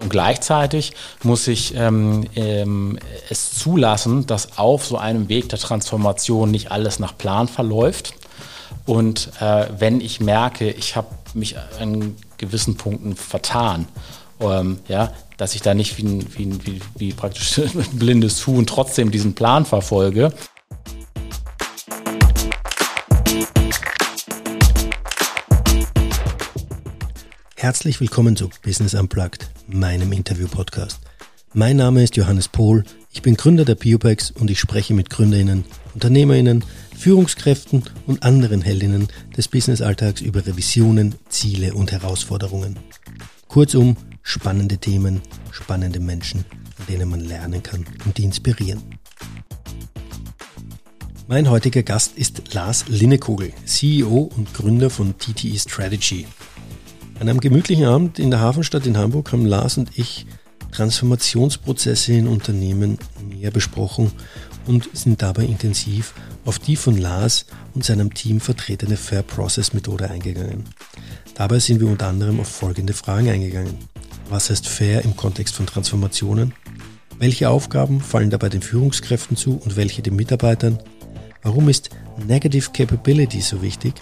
Und gleichzeitig muss ich ähm, ähm, es zulassen, dass auf so einem Weg der Transformation nicht alles nach Plan verläuft. Und äh, wenn ich merke, ich habe mich an gewissen Punkten vertan, ähm, ja, dass ich da nicht wie, ein, wie, wie, wie praktisch ein blindes Huhn trotzdem diesen Plan verfolge, Herzlich willkommen zu Business Unplugged, meinem Interview-Podcast. Mein Name ist Johannes Pohl, ich bin Gründer der Biopex und ich spreche mit GründerInnen, UnternehmerInnen, Führungskräften und anderen Heldinnen des Business-Alltags über Revisionen, Ziele und Herausforderungen. Kurzum, spannende Themen, spannende Menschen, an denen man lernen kann und die inspirieren. Mein heutiger Gast ist Lars Linnekogel, CEO und Gründer von TTE Strategy, an einem gemütlichen Abend in der Hafenstadt in Hamburg haben Lars und ich Transformationsprozesse in Unternehmen näher besprochen und sind dabei intensiv auf die von Lars und seinem Team vertretene Fair Process Methode eingegangen. Dabei sind wir unter anderem auf folgende Fragen eingegangen. Was heißt Fair im Kontext von Transformationen? Welche Aufgaben fallen dabei den Führungskräften zu und welche den Mitarbeitern? Warum ist Negative Capability so wichtig?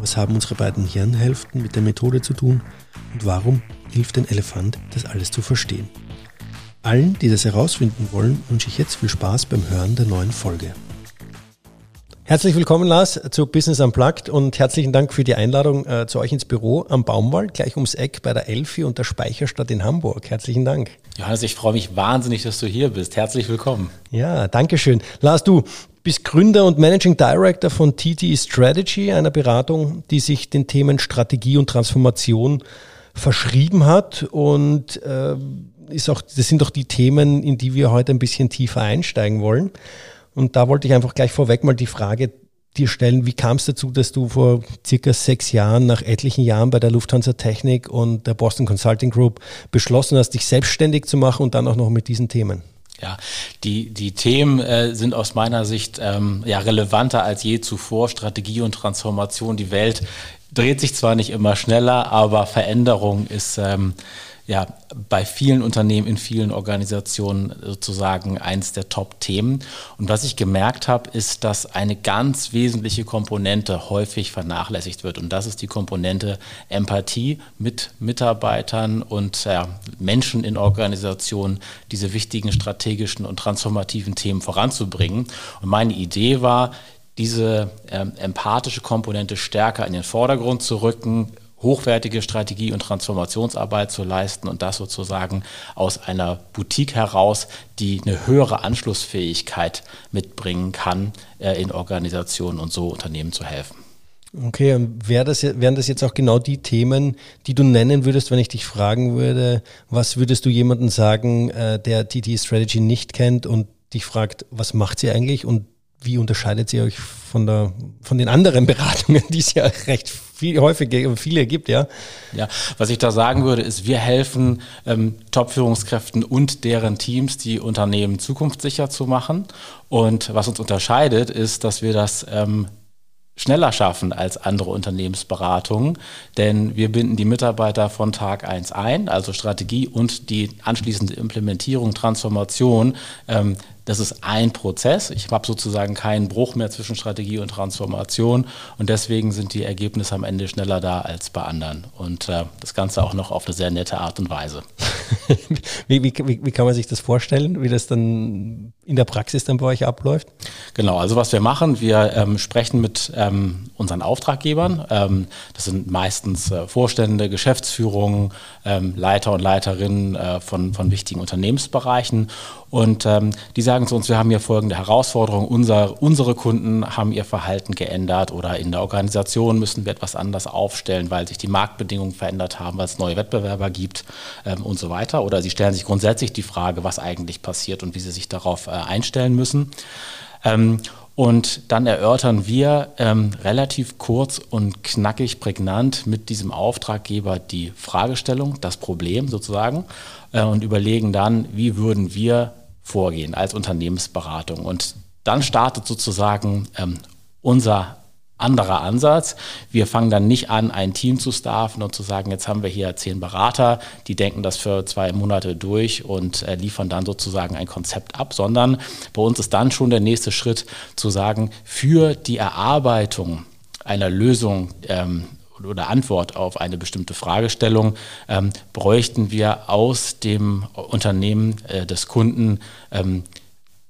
Was haben unsere beiden Hirnhälften mit der Methode zu tun? Und warum hilft ein Elefant, das alles zu verstehen? Allen, die das herausfinden wollen, wünsche ich jetzt viel Spaß beim Hören der neuen Folge. Herzlich willkommen, Lars, zu Business Unplugged und herzlichen Dank für die Einladung äh, zu euch ins Büro am Baumwall, gleich ums Eck bei der Elfi und der Speicherstadt in Hamburg. Herzlichen Dank. Johannes, ich freue mich wahnsinnig, dass du hier bist. Herzlich willkommen. Ja, danke schön. Lars, du, bist Gründer und Managing Director von TT Strategy, einer Beratung, die sich den Themen Strategie und Transformation verschrieben hat. Und äh, ist auch, das sind auch die Themen, in die wir heute ein bisschen tiefer einsteigen wollen. Und da wollte ich einfach gleich vorweg mal die Frage dir stellen, wie kam es dazu, dass du vor circa sechs Jahren, nach etlichen Jahren bei der Lufthansa Technik und der Boston Consulting Group beschlossen hast, dich selbstständig zu machen und dann auch noch mit diesen Themen? Ja, die, die Themen äh, sind aus meiner Sicht ähm, ja, relevanter als je zuvor. Strategie und Transformation. Die Welt dreht sich zwar nicht immer schneller, aber Veränderung ist ähm, ja bei vielen Unternehmen, in vielen Organisationen sozusagen eins der Top-Themen. Und was ich gemerkt habe, ist, dass eine ganz wesentliche Komponente häufig vernachlässigt wird. Und das ist die Komponente Empathie mit Mitarbeitern und ja, Menschen in Organisationen, diese wichtigen strategischen und transformativen Themen voranzubringen. Und meine Idee war, diese ähm, empathische Komponente stärker in den Vordergrund zu rücken, hochwertige Strategie- und Transformationsarbeit zu leisten und das sozusagen aus einer Boutique heraus, die eine höhere Anschlussfähigkeit mitbringen kann, äh, in Organisationen und so Unternehmen zu helfen. Okay, wär das, wären das jetzt auch genau die Themen, die du nennen würdest, wenn ich dich fragen würde, was würdest du jemandem sagen, äh, der TT Strategy nicht kennt und dich fragt, was macht sie eigentlich und wie unterscheidet sie euch von, der, von den anderen Beratungen, die es ja recht viel, häufig viele gibt, ja? Ja, was ich da sagen würde, ist, wir helfen ähm, Top-Führungskräften und deren Teams, die Unternehmen zukunftssicher zu machen. Und was uns unterscheidet, ist, dass wir das ähm, schneller schaffen als andere Unternehmensberatungen, denn wir binden die Mitarbeiter von Tag eins ein, also Strategie und die anschließende Implementierung, Transformation ähm, das ist ein Prozess. Ich habe sozusagen keinen Bruch mehr zwischen Strategie und Transformation und deswegen sind die Ergebnisse am Ende schneller da als bei anderen. Und äh, das Ganze auch noch auf eine sehr nette Art und Weise. wie, wie, wie, kann man sich das vorstellen, wie das dann in der Praxis dann bei euch abläuft? Genau, also was wir machen, wir ähm, sprechen mit ähm, unseren Auftraggebern. Ähm, das sind meistens äh, Vorstände, Geschäftsführungen, ähm, Leiter und Leiterinnen äh, von, von wichtigen Unternehmensbereichen und ähm, die sagen zu uns, wir haben hier folgende Herausforderung. Unser, unsere Kunden haben ihr Verhalten geändert oder in der Organisation müssen wir etwas anders aufstellen, weil sich die Marktbedingungen verändert haben, weil es neue Wettbewerber gibt ähm, und so weiter. Oder sie stellen sich grundsätzlich die Frage, was eigentlich passiert und wie sie sich darauf äh, einstellen müssen. Ähm, und dann erörtern wir ähm, relativ kurz und knackig, prägnant mit diesem Auftraggeber die Fragestellung, das Problem sozusagen äh, und überlegen dann, wie würden wir vorgehen als Unternehmensberatung. Und dann startet sozusagen ähm, unser anderer Ansatz. Wir fangen dann nicht an, ein Team zu staffen und zu sagen, jetzt haben wir hier zehn Berater, die denken das für zwei Monate durch und äh, liefern dann sozusagen ein Konzept ab, sondern bei uns ist dann schon der nächste Schritt zu sagen, für die Erarbeitung einer Lösung ähm, oder Antwort auf eine bestimmte Fragestellung ähm, bräuchten wir aus dem Unternehmen äh, des Kunden ähm,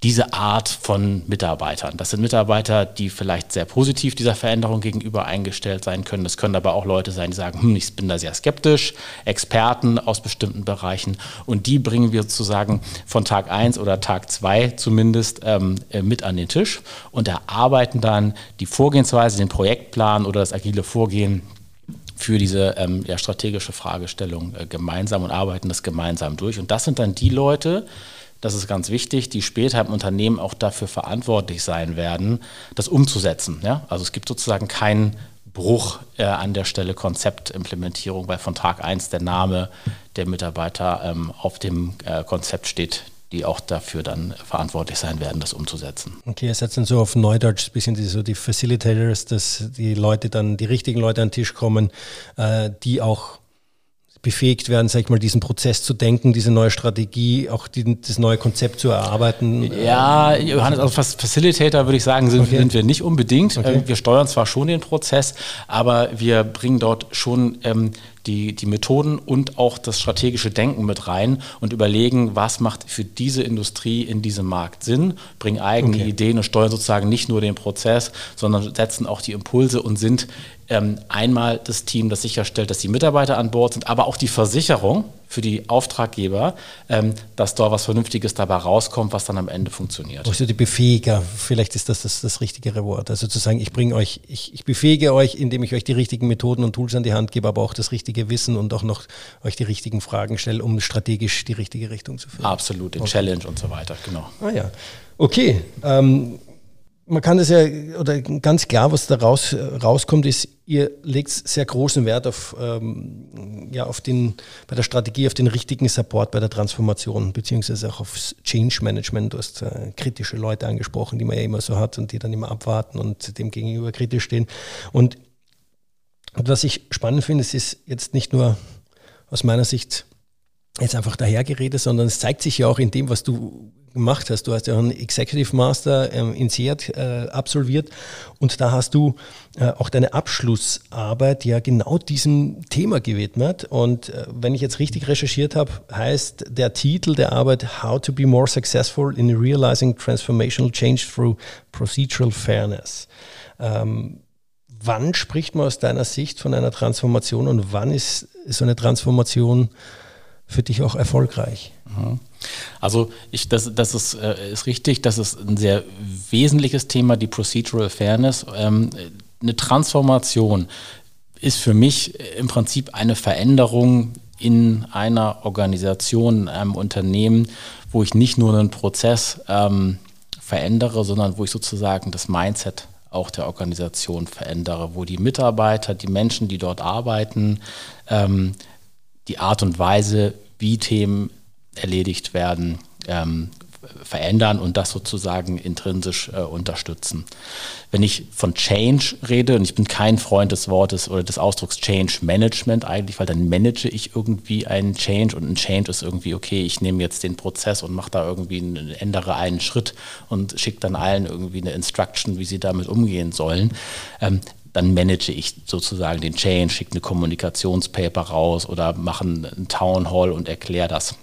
diese Art von Mitarbeitern. Das sind Mitarbeiter, die vielleicht sehr positiv dieser Veränderung gegenüber eingestellt sein können. Das können aber auch Leute sein, die sagen, hm, ich bin da sehr skeptisch, Experten aus bestimmten Bereichen. Und die bringen wir sozusagen von Tag 1 oder Tag 2 zumindest ähm, äh, mit an den Tisch und erarbeiten dann die Vorgehensweise, den Projektplan oder das agile Vorgehen für diese ähm, ja, strategische Fragestellung äh, gemeinsam und arbeiten das gemeinsam durch. Und das sind dann die Leute, das ist ganz wichtig, die später im Unternehmen auch dafür verantwortlich sein werden, das umzusetzen. Ja? Also es gibt sozusagen keinen Bruch äh, an der Stelle Konzeptimplementierung, weil von Tag 1 der Name der Mitarbeiter ähm, auf dem äh, Konzept steht, die auch dafür dann verantwortlich sein werden, das umzusetzen. Okay, ihr seid dann so auf Neudeutsch ein bisschen die, so die Facilitators, dass die Leute dann, die richtigen Leute an den Tisch kommen, äh, die auch befähigt werden, sag ich mal, diesen Prozess zu denken, diese neue Strategie, auch die, das neue Konzept zu erarbeiten? Ja, Johannes, als Facilitator würde ich sagen, sind, okay. sind wir nicht unbedingt. Okay. Wir steuern zwar schon den Prozess, aber wir bringen dort schon ähm, die, die Methoden und auch das strategische Denken mit rein und überlegen, was macht für diese Industrie in diesem Markt Sinn, bringen eigene okay. Ideen und steuern sozusagen nicht nur den Prozess, sondern setzen auch die Impulse und sind ähm, einmal das Team, das sicherstellt, dass die Mitarbeiter an Bord sind, aber auch die Versicherung für die Auftraggeber, ähm, dass da was Vernünftiges dabei rauskommt, was dann am Ende funktioniert. Also die Befähiger, vielleicht ist das das, das richtigere Wort. Also zu sagen, ich bringe euch, ich, ich befähige euch, indem ich euch die richtigen Methoden und Tools an die Hand gebe, aber auch das richtige Wissen und auch noch euch die richtigen Fragen stelle, um strategisch die richtige Richtung zu führen. Absolut, den okay. Challenge und so weiter, genau. Ah ja. Okay. Ähm, man kann das ja, oder ganz klar, was da raus, rauskommt, ist, ihr legt sehr großen Wert auf, ähm, ja, auf den, bei der Strategie, auf den richtigen Support bei der Transformation, beziehungsweise auch aufs Change Management. Du hast äh, kritische Leute angesprochen, die man ja immer so hat und die dann immer abwarten und dem gegenüber kritisch stehen. Und, und was ich spannend finde, es ist jetzt nicht nur aus meiner Sicht jetzt einfach dahergeredet, sondern es zeigt sich ja auch in dem, was du gemacht hast. Du hast ja einen Executive Master ähm, in SEAT äh, absolviert und da hast du äh, auch deine Abschlussarbeit ja genau diesem Thema gewidmet. Und äh, wenn ich jetzt richtig recherchiert habe, heißt der Titel der Arbeit How to be more successful in realizing transformational change through procedural fairness. Ähm, wann spricht man aus deiner Sicht von einer Transformation und wann ist so eine Transformation für dich auch erfolgreich? Mhm. Also ich, das, das ist, äh, ist richtig, das ist ein sehr wesentliches Thema, die Procedural Fairness. Ähm, eine Transformation ist für mich im Prinzip eine Veränderung in einer Organisation, in einem Unternehmen, wo ich nicht nur einen Prozess ähm, verändere, sondern wo ich sozusagen das Mindset auch der Organisation verändere, wo die Mitarbeiter, die Menschen, die dort arbeiten, ähm, die Art und Weise, wie Themen erledigt werden, ähm, verändern und das sozusagen intrinsisch äh, unterstützen. Wenn ich von Change rede, und ich bin kein Freund des Wortes oder des Ausdrucks Change Management eigentlich, weil dann manage ich irgendwie einen Change und ein Change ist irgendwie, okay, ich nehme jetzt den Prozess und mache da irgendwie, einen, ändere einen Schritt und schicke dann allen irgendwie eine Instruction, wie sie damit umgehen sollen. Ähm, dann manage ich sozusagen den Change, schicke eine Kommunikationspaper raus oder mache einen Town Hall und erkläre das.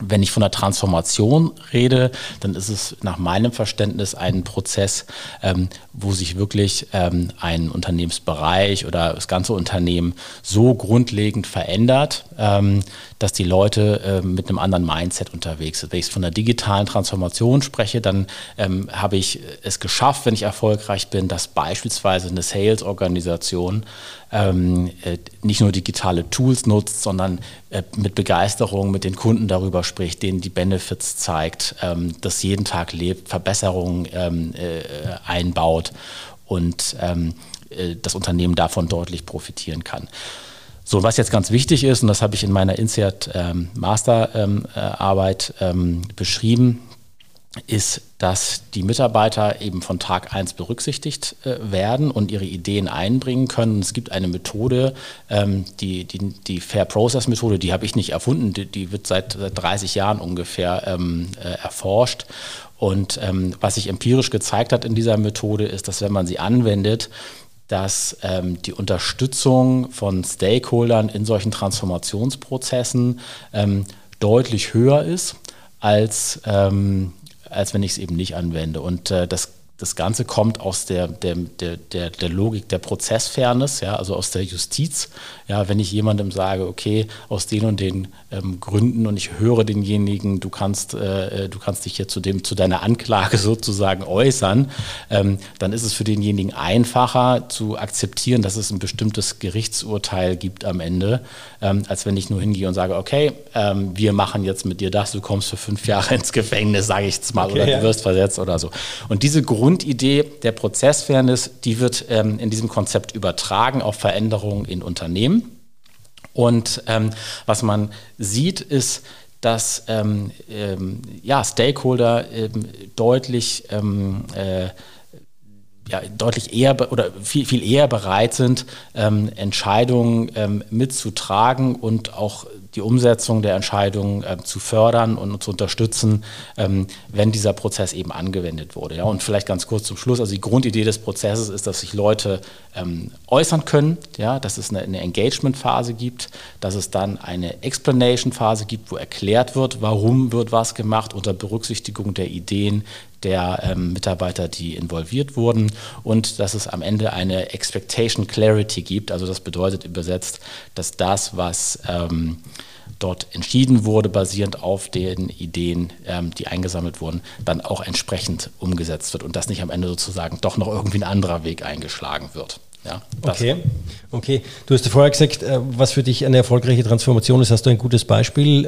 Wenn ich von der Transformation rede, dann ist es nach meinem Verständnis ein Prozess, ähm, wo sich wirklich ähm, ein Unternehmensbereich oder das ganze Unternehmen so grundlegend verändert, ähm, dass die Leute äh, mit einem anderen Mindset unterwegs sind. Wenn ich von der digitalen Transformation spreche, dann ähm, habe ich es geschafft, wenn ich erfolgreich bin, dass beispielsweise eine Sales-Organisation ähm, äh, nicht nur digitale Tools nutzt, sondern äh, mit Begeisterung mit den Kunden darüber spricht, denen die Benefits zeigt, ähm, das jeden Tag lebt, Verbesserungen ähm, äh, einbaut und ähm, äh, das Unternehmen davon deutlich profitieren kann. So, was jetzt ganz wichtig ist, und das habe ich in meiner INSEAD ähm, Masterarbeit ähm, ähm, beschrieben, ist, dass die Mitarbeiter eben von Tag 1 berücksichtigt äh, werden und ihre Ideen einbringen können. Es gibt eine Methode, ähm, die, die, die Fair Process Methode, die habe ich nicht erfunden, die, die wird seit, seit 30 Jahren ungefähr ähm, äh, erforscht. Und ähm, was sich empirisch gezeigt hat in dieser Methode, ist, dass wenn man sie anwendet, dass ähm, die Unterstützung von Stakeholdern in solchen Transformationsprozessen ähm, deutlich höher ist als ähm, als wenn ich es eben nicht anwende. Und äh, das das Ganze kommt aus der, der, der, der, Logik der Prozessfairness, ja, also aus der Justiz. Ja, wenn ich jemandem sage, okay, aus den und den ähm, Gründen und ich höre denjenigen, du kannst, äh, äh, du kannst dich hier zu, dem, zu deiner Anklage sozusagen äußern, ähm, dann ist es für denjenigen einfacher zu akzeptieren, dass es ein bestimmtes Gerichtsurteil gibt am Ende, ähm, als wenn ich nur hingehe und sage, okay, ähm, wir machen jetzt mit dir das, du kommst für fünf Jahre ins Gefängnis, sage ich jetzt mal, okay, oder ja. du wirst versetzt oder so. Und diese Grund Grundidee der Prozessfairness, die wird ähm, in diesem Konzept übertragen auf Veränderungen in Unternehmen. Und ähm, was man sieht, ist, dass ähm, ähm ja, Stakeholder ähm, deutlich ähm, äh, ja, deutlich eher oder viel, viel eher bereit sind, ähm, Entscheidungen ähm, mitzutragen und auch die Umsetzung der Entscheidungen äh, zu fördern und zu unterstützen, ähm, wenn dieser Prozess eben angewendet wurde. Ja, und vielleicht ganz kurz zum Schluss, also die Grundidee des Prozesses ist, dass sich Leute ähm, äußern können, ja, dass es eine, eine Engagement-Phase gibt, dass es dann eine Explanation-Phase gibt, wo erklärt wird, warum wird was gemacht unter Berücksichtigung der Ideen, der ähm, Mitarbeiter, die involviert wurden und dass es am Ende eine Expectation Clarity gibt. Also das bedeutet übersetzt, dass das, was ähm, dort entschieden wurde, basierend auf den Ideen, ähm, die eingesammelt wurden, dann auch entsprechend umgesetzt wird und dass nicht am Ende sozusagen doch noch irgendwie ein anderer Weg eingeschlagen wird. Ja, okay. okay, du hast vorher gesagt, äh, was für dich eine erfolgreiche Transformation ist. Hast du ein gutes Beispiel?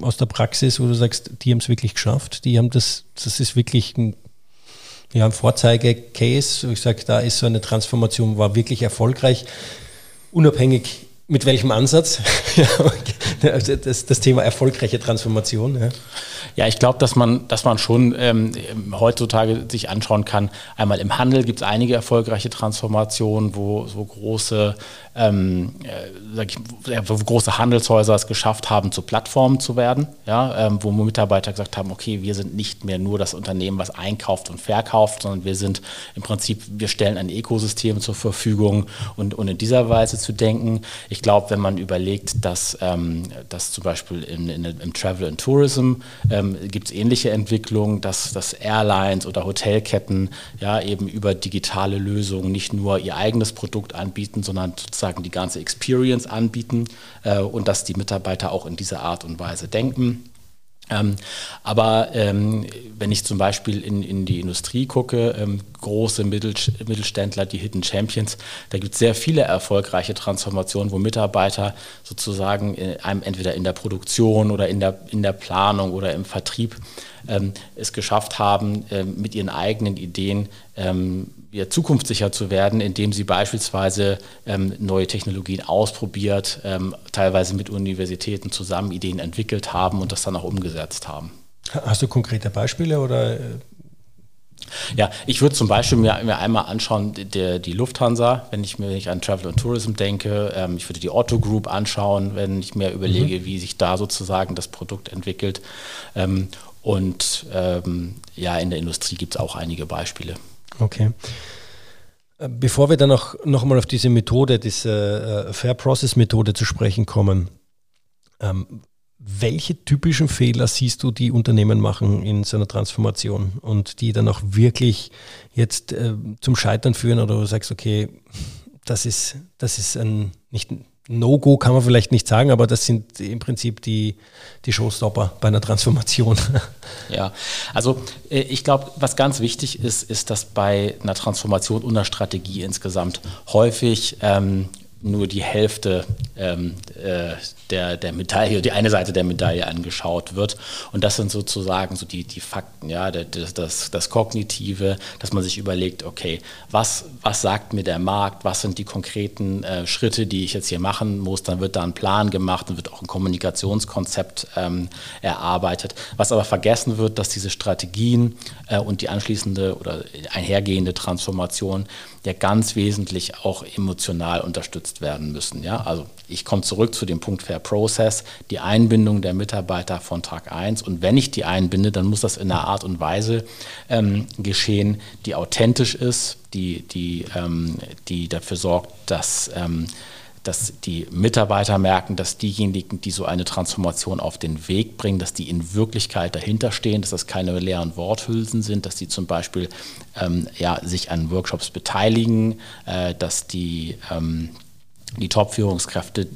Aus der Praxis, wo du sagst, die haben es wirklich geschafft, die haben das, das ist wirklich ein, ja, ein Vorzeige-Case, ich sage, da ist so eine Transformation, war wirklich erfolgreich, unabhängig mit welchem Ansatz? das, das Thema erfolgreiche Transformation. Ja, ja ich glaube, dass man, dass man schon ähm, heutzutage sich anschauen kann. Einmal im Handel gibt es einige erfolgreiche Transformationen, wo so große ähm, äh, ich, wo große Handelshäuser es geschafft haben, zu Plattformen zu werden, ja, ähm, wo Mitarbeiter gesagt haben, okay, wir sind nicht mehr nur das Unternehmen, was einkauft und verkauft, sondern wir sind im Prinzip, wir stellen ein Ökosystem zur Verfügung und, und in dieser Weise zu denken. Glaube, wenn man überlegt, dass, ähm, dass zum Beispiel in, in, im Travel and Tourism ähm, gibt es ähnliche Entwicklungen, dass, dass Airlines oder Hotelketten ja eben über digitale Lösungen nicht nur ihr eigenes Produkt anbieten, sondern sozusagen sozusagen die ganze Experience anbieten äh, und dass die Mitarbeiter auch in dieser Art und Weise denken. Ähm, aber ähm, wenn ich zum Beispiel in, in die Industrie gucke, ähm, große Mittelständler, die Hidden Champions, da gibt es sehr viele erfolgreiche Transformationen, wo Mitarbeiter sozusagen in einem, entweder in der Produktion oder in der, in der Planung oder im Vertrieb es geschafft haben, ähm, mit ihren eigenen Ideen ähm, zukunftssicher zu werden, indem sie beispielsweise ähm, neue Technologien ausprobiert, ähm, teilweise mit Universitäten zusammen Ideen entwickelt haben und das dann auch umgesetzt haben. Hast du konkrete Beispiele oder? Äh? Ja, ich würde zum Beispiel mir, mir einmal anschauen, der, die Lufthansa, wenn ich mir wenn ich an Travel and Tourism denke. Ähm, ich würde die Otto Group anschauen, wenn ich mir überlege, mhm. wie sich da sozusagen das Produkt entwickelt. Ähm, und ähm, ja, in der Industrie gibt es auch einige Beispiele. Okay. Äh, bevor wir dann noch, noch mal auf diese Methode, diese äh, Fair Process Methode zu sprechen kommen, ähm, welche typischen Fehler siehst du, die Unternehmen machen in so einer Transformation und die dann auch wirklich jetzt äh, zum Scheitern führen oder du sagst, okay, das ist, das ist ein, nicht, No-Go kann man vielleicht nicht sagen, aber das sind im Prinzip die, die Showstopper bei einer Transformation. Ja, also äh, ich glaube, was ganz wichtig ist, ist, dass bei einer Transformation und einer Strategie insgesamt häufig ähm, nur die Hälfte ähm, äh, der, der Medaille, die eine Seite der Medaille angeschaut wird. Und das sind sozusagen so die, die Fakten, ja, das, das, das Kognitive, dass man sich überlegt, okay, was, was sagt mir der Markt, was sind die konkreten äh, Schritte, die ich jetzt hier machen muss, dann wird da ein Plan gemacht, dann wird auch ein Kommunikationskonzept ähm, erarbeitet. Was aber vergessen wird, dass diese Strategien äh, und die anschließende oder einhergehende Transformation ja ganz wesentlich auch emotional unterstützt werden müssen. Ja? Also ich komme zurück zu dem Punkt Fair Process, die Einbindung der Mitarbeiter von Tag 1. Und wenn ich die einbinde, dann muss das in einer Art und Weise ähm, geschehen, die authentisch ist, die, die, ähm, die dafür sorgt, dass ähm, dass die Mitarbeiter merken, dass diejenigen, die so eine Transformation auf den Weg bringen, dass die in Wirklichkeit dahinter stehen, dass das keine leeren Worthülsen sind, dass die zum Beispiel ähm, ja, sich an Workshops beteiligen, äh, dass die, ähm, die Top-Führungskräfte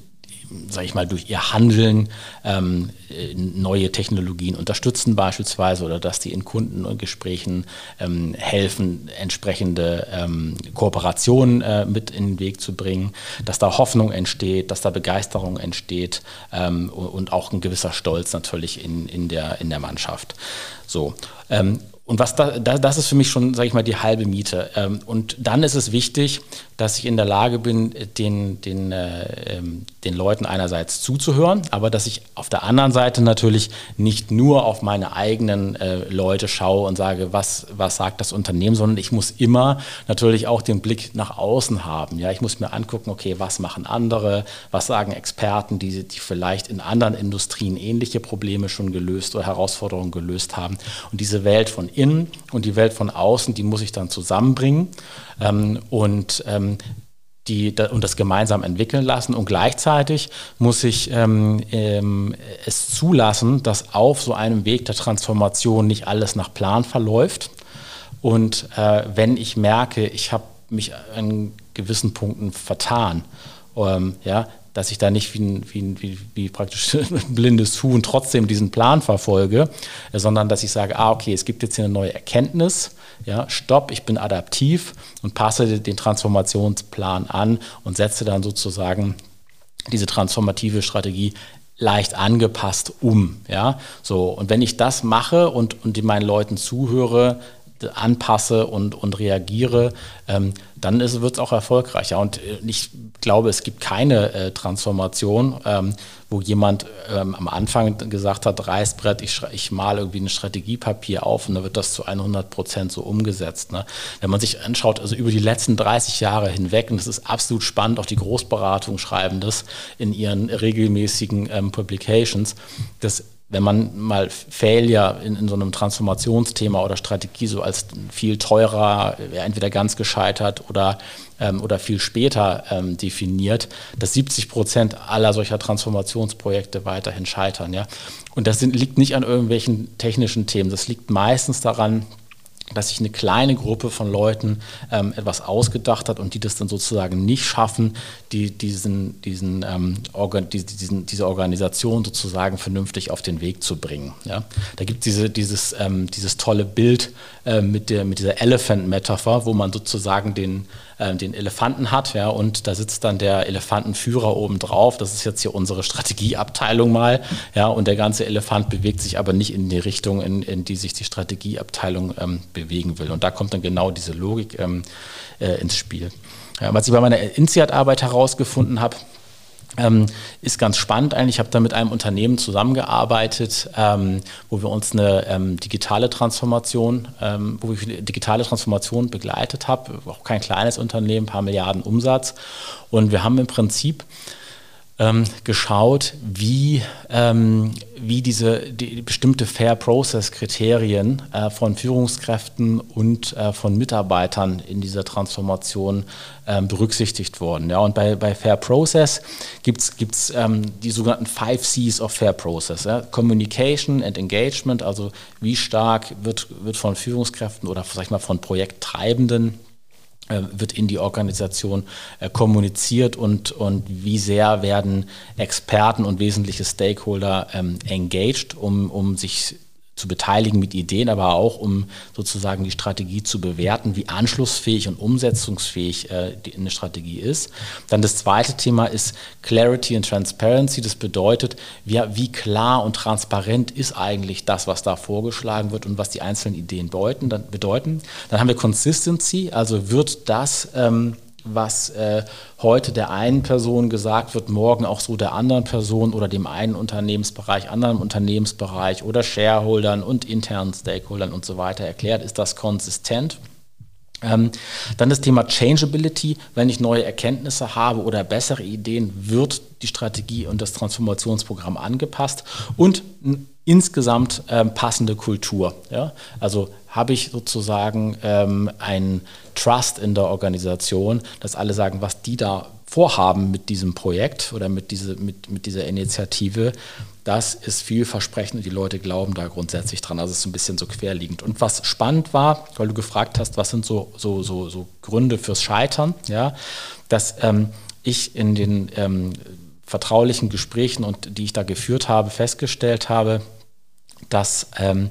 sage ich mal, durch ihr Handeln ähm, neue Technologien unterstützen beispielsweise oder dass die in Kunden und Gesprächen ähm, helfen, entsprechende ähm, Kooperationen äh, mit in den Weg zu bringen, dass da Hoffnung entsteht, dass da Begeisterung entsteht ähm, und auch ein gewisser Stolz natürlich in, in, der, in der Mannschaft. So. Und was da, das ist für mich schon, sage ich mal, die halbe Miete. Ähm, und dann ist es wichtig, dass ich in der Lage bin, den, den, äh, ähm, den Leuten einerseits zuzuhören, aber dass ich auf der anderen Seite natürlich nicht nur auf meine eigenen äh, Leute schaue und sage, was, was sagt das Unternehmen, sondern ich muss immer natürlich auch den Blick nach außen haben. Ja, ich muss mir angucken, okay, was machen andere, was sagen Experten, die, die vielleicht in anderen Industrien ähnliche Probleme schon gelöst oder Herausforderungen gelöst haben. Und diese Welt von innen und die Welt von außen, die muss ich dann zusammenbringen. Ähm, und ähm, die, und das gemeinsam entwickeln lassen. Und gleichzeitig muss ich ähm, ähm, es zulassen, dass auf so einem Weg der Transformation nicht alles nach Plan verläuft. Und äh, wenn ich merke, ich habe mich an gewissen Punkten vertan, ähm, ja, dass ich da nicht wie, ein, wie, wie, wie praktisch ein blindes Huhn trotzdem diesen Plan verfolge, sondern dass ich sage, ah, okay, es gibt jetzt hier eine neue Erkenntnis, ja, stopp, ich bin adaptiv und passe den Transformationsplan an und setze dann sozusagen diese transformative Strategie leicht angepasst um. Ja? So, und wenn ich das mache und, und meinen Leuten zuhöre, anpasse und, und reagiere, ähm, dann wird es auch erfolgreicher. Und äh, ich glaube, es gibt keine äh, Transformation, ähm, wo jemand ähm, am Anfang gesagt hat, Reißbrett, ich, ich male irgendwie ein Strategiepapier auf und dann wird das zu 100 Prozent so umgesetzt. Ne? Wenn man sich anschaut, also über die letzten 30 Jahre hinweg, und das ist absolut spannend, auch die Großberatung schreiben das in ihren regelmäßigen ähm, Publications, dass wenn man mal Failure in, in, so einem Transformationsthema oder Strategie so als viel teurer, entweder ganz gescheitert oder, ähm, oder viel später ähm, definiert, dass 70 Prozent aller solcher Transformationsprojekte weiterhin scheitern. Ja? Und das sind, liegt nicht an irgendwelchen technischen Themen. Das liegt meistens daran, dass sich eine kleine Gruppe von Leuten ähm, etwas ausgedacht hat und die das dann sozusagen nicht schaffen, die, diesen, diesen, ähm, organ, die, diesen, diese Organisation sozusagen vernünftig auf den Weg zu bringen. Ja? Da gibt es diese, dieses, ähm, dieses tolle Bild äh, mit, der, mit dieser Elephant-Metapher, wo man sozusagen den, äh, den Elefanten hat ja, und da sitzt dann der Elefantenführer oben drauf. Das ist jetzt hier unsere Strategieabteilung mal. Ja, und der ganze Elefant bewegt sich aber nicht in die Richtung, in, in die sich die Strategieabteilung ähm, bewegen will. Und da kommt dann genau diese Logik ähm, äh, ins Spiel. Ja, was ich bei meiner INSEAD-Arbeit herausgefunden habe, ähm, ist ganz spannend eigentlich. Ich habe da mit einem Unternehmen zusammengearbeitet, ähm, wo wir uns eine ähm, digitale Transformation, ähm, wo ich eine digitale Transformation begleitet habe. Auch kein kleines Unternehmen, paar Milliarden Umsatz. Und wir haben im Prinzip ähm, geschaut, wie, ähm, wie diese die bestimmte Fair Process Kriterien äh, von Führungskräften und äh, von Mitarbeitern in dieser Transformation ähm, berücksichtigt wurden. Ja, und bei, bei Fair Process gibt es ähm, die sogenannten Five Cs of Fair Process. Ja? Communication and Engagement, also wie stark wird, wird von Führungskräften oder sag ich mal, von Projekttreibenden äh, wird in die Organisation äh, kommuniziert und, und wie sehr werden Experten und wesentliche Stakeholder ähm, engaged, um, um sich zu beteiligen mit Ideen, aber auch um sozusagen die Strategie zu bewerten, wie anschlussfähig und umsetzungsfähig äh, die, eine Strategie ist. Dann das zweite Thema ist Clarity and Transparency. Das bedeutet, wie, wie klar und transparent ist eigentlich das, was da vorgeschlagen wird und was die einzelnen Ideen bedeuten. Dann, bedeuten. dann haben wir Consistency, also wird das ähm, was äh, heute der einen Person gesagt wird, morgen auch so der anderen Person oder dem einen Unternehmensbereich, anderen Unternehmensbereich oder Shareholdern und internen Stakeholdern und so weiter erklärt, ist das konsistent. Ähm, dann das Thema Changeability. Wenn ich neue Erkenntnisse habe oder bessere Ideen, wird die Strategie und das Transformationsprogramm angepasst und insgesamt ähm, passende Kultur. Ja? Also habe ich sozusagen ähm, einen Trust in der Organisation, dass alle sagen, was die da vorhaben mit diesem Projekt oder mit, diese, mit, mit dieser Initiative, das ist vielversprechend und die Leute glauben da grundsätzlich dran. Also es ist ein bisschen so querliegend. Und was spannend war, weil du gefragt hast, was sind so, so, so, so Gründe fürs Scheitern, ja, dass ähm, ich in den ähm, vertraulichen Gesprächen und die ich da geführt habe, festgestellt habe, dass ähm,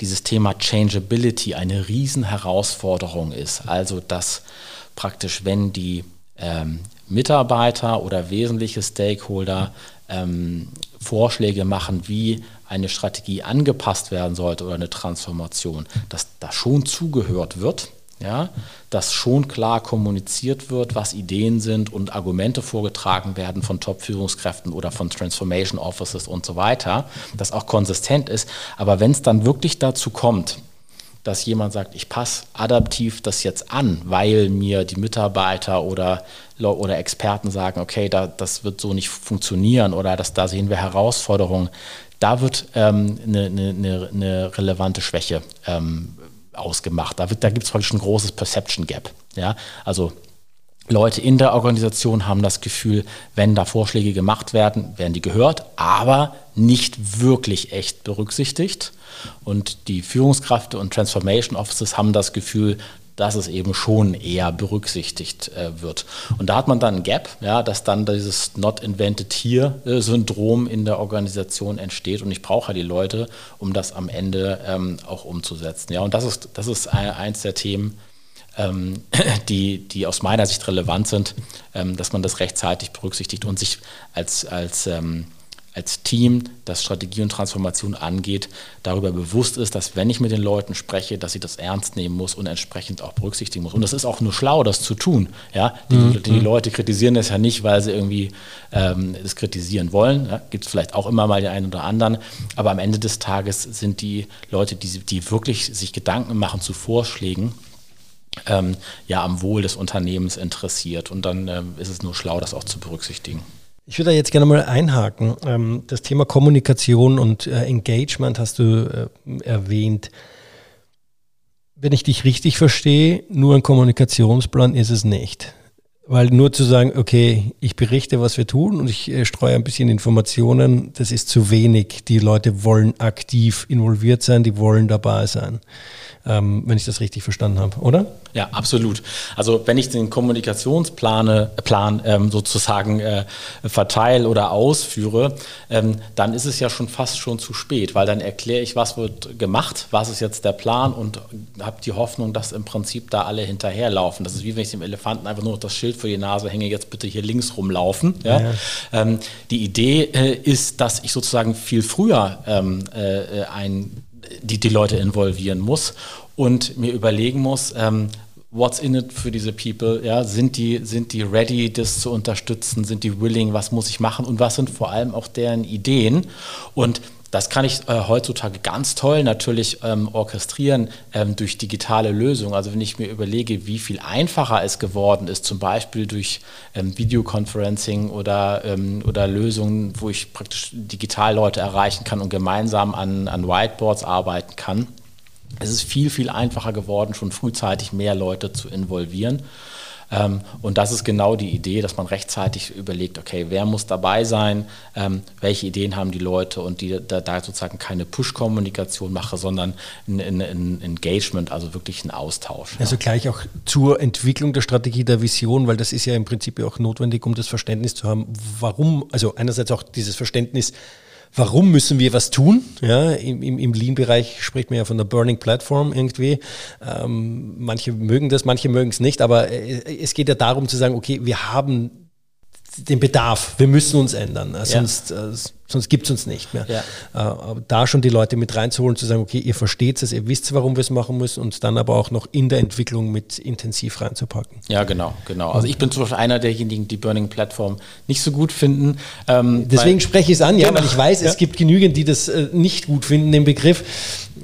dieses Thema Changeability eine Riesenherausforderung ist. Also dass praktisch, wenn die ähm, Mitarbeiter oder wesentliche Stakeholder ähm, Vorschläge machen, wie eine Strategie angepasst werden sollte oder eine Transformation, dass da schon zugehört wird ja, dass schon klar kommuniziert wird, was Ideen sind und Argumente vorgetragen werden von Top-Führungskräften oder von Transformation Offices und so weiter, das auch konsistent ist. Aber wenn es dann wirklich dazu kommt, dass jemand sagt, ich passe adaptiv das jetzt an, weil mir die Mitarbeiter oder, oder Experten sagen, okay, da, das wird so nicht funktionieren oder dass, da sehen wir Herausforderungen, da wird ähm, eine, eine, eine relevante Schwäche ähm, ausgemacht. Da, da gibt es praktisch ein großes Perception Gap. Ja? Also Leute in der Organisation haben das Gefühl, wenn da Vorschläge gemacht werden, werden die gehört, aber nicht wirklich echt berücksichtigt. Und die Führungskräfte und Transformation Offices haben das Gefühl, dass es eben schon eher berücksichtigt äh, wird. Und da hat man dann ein Gap, ja, dass dann dieses Not Invented Here-Syndrom in der Organisation entsteht. Und ich brauche halt die Leute, um das am Ende ähm, auch umzusetzen. Ja, und das ist, das ist eins der Themen, ähm, die, die aus meiner Sicht relevant sind, ähm, dass man das rechtzeitig berücksichtigt und sich als, als ähm, als Team, das Strategie und Transformation angeht, darüber bewusst ist, dass wenn ich mit den Leuten spreche, dass ich das ernst nehmen muss und entsprechend auch berücksichtigen muss. Und das ist auch nur schlau, das zu tun. Ja? Die, mhm. die Leute kritisieren das ja nicht, weil sie irgendwie ähm, das kritisieren wollen. Ja? Gibt es vielleicht auch immer mal den einen oder anderen. Aber am Ende des Tages sind die Leute, die, die wirklich sich Gedanken machen zu Vorschlägen, ähm, ja am Wohl des Unternehmens interessiert. Und dann ähm, ist es nur schlau, das auch zu berücksichtigen. Ich würde da jetzt gerne mal einhaken. Ähm, das Thema Kommunikation und äh, Engagement hast du äh, erwähnt. Wenn ich dich richtig verstehe, nur ein Kommunikationsplan ist es nicht. Weil nur zu sagen, okay, ich berichte, was wir tun und ich äh, streue ein bisschen Informationen, das ist zu wenig. Die Leute wollen aktiv involviert sein, die wollen dabei sein ähm, wenn ich das richtig verstanden habe, oder? Ja, absolut. Also wenn ich den Kommunikationsplan Plan, ähm, sozusagen äh, verteile oder ausführe, ähm, dann ist es ja schon fast schon zu spät, weil dann erkläre ich, was wird gemacht, was ist jetzt der Plan und habe die Hoffnung, dass im Prinzip da alle hinterherlaufen. Das ist wie wenn ich dem Elefanten einfach nur das Schild vor die Nase hänge, jetzt bitte hier links rumlaufen. Ja? Ja. Ähm, die Idee äh, ist, dass ich sozusagen viel früher ähm, äh, ein die, die Leute involvieren muss und mir überlegen muss, ähm, what's in it für diese People? Ja, sind die, sind die ready, das zu unterstützen? Sind die willing? Was muss ich machen? Und was sind vor allem auch deren Ideen? Und das kann ich äh, heutzutage ganz toll natürlich ähm, orchestrieren ähm, durch digitale Lösungen. Also wenn ich mir überlege, wie viel einfacher es geworden ist, zum Beispiel durch ähm, Videoconferencing oder, ähm, oder Lösungen, wo ich praktisch digital Leute erreichen kann und gemeinsam an, an Whiteboards arbeiten kann. Es ist viel, viel einfacher geworden, schon frühzeitig mehr Leute zu involvieren. Ähm, und das ist genau die Idee, dass man rechtzeitig überlegt, okay, wer muss dabei sein, ähm, welche Ideen haben die Leute und die da, da sozusagen keine Push-Kommunikation mache, sondern ein, ein, Engagement, also wirklich ein Austausch. Also ja. gleich auch zur Entwicklung der Strategie der Vision, weil das ist ja im Prinzip auch notwendig, um das Verständnis zu haben, warum, also einerseits auch dieses Verständnis, warum müssen wir was tun? Ja, im, im, im Lean-Bereich spricht man ja von der Burning Platform irgendwie. Ähm, manche mögen das, manche mögen es nicht, aber äh, es geht ja darum zu sagen, okay, wir haben den Bedarf, wir müssen uns ändern, sonst, äh, sonst gibt es uns nicht mehr. Ja. Äh, da schon die Leute mit reinzuholen, zu sagen, okay, ihr versteht es, ihr wisst, warum wir es machen müssen und dann aber auch noch in der Entwicklung mit intensiv reinzupacken. Ja, genau, genau. Also ich bin zum Beispiel einer derjenigen, die Burning Plattform nicht so gut finden. Ähm, Deswegen spreche ich es an, ja, genau. weil ich weiß, es gibt genügend, die das äh, nicht gut finden, den Begriff.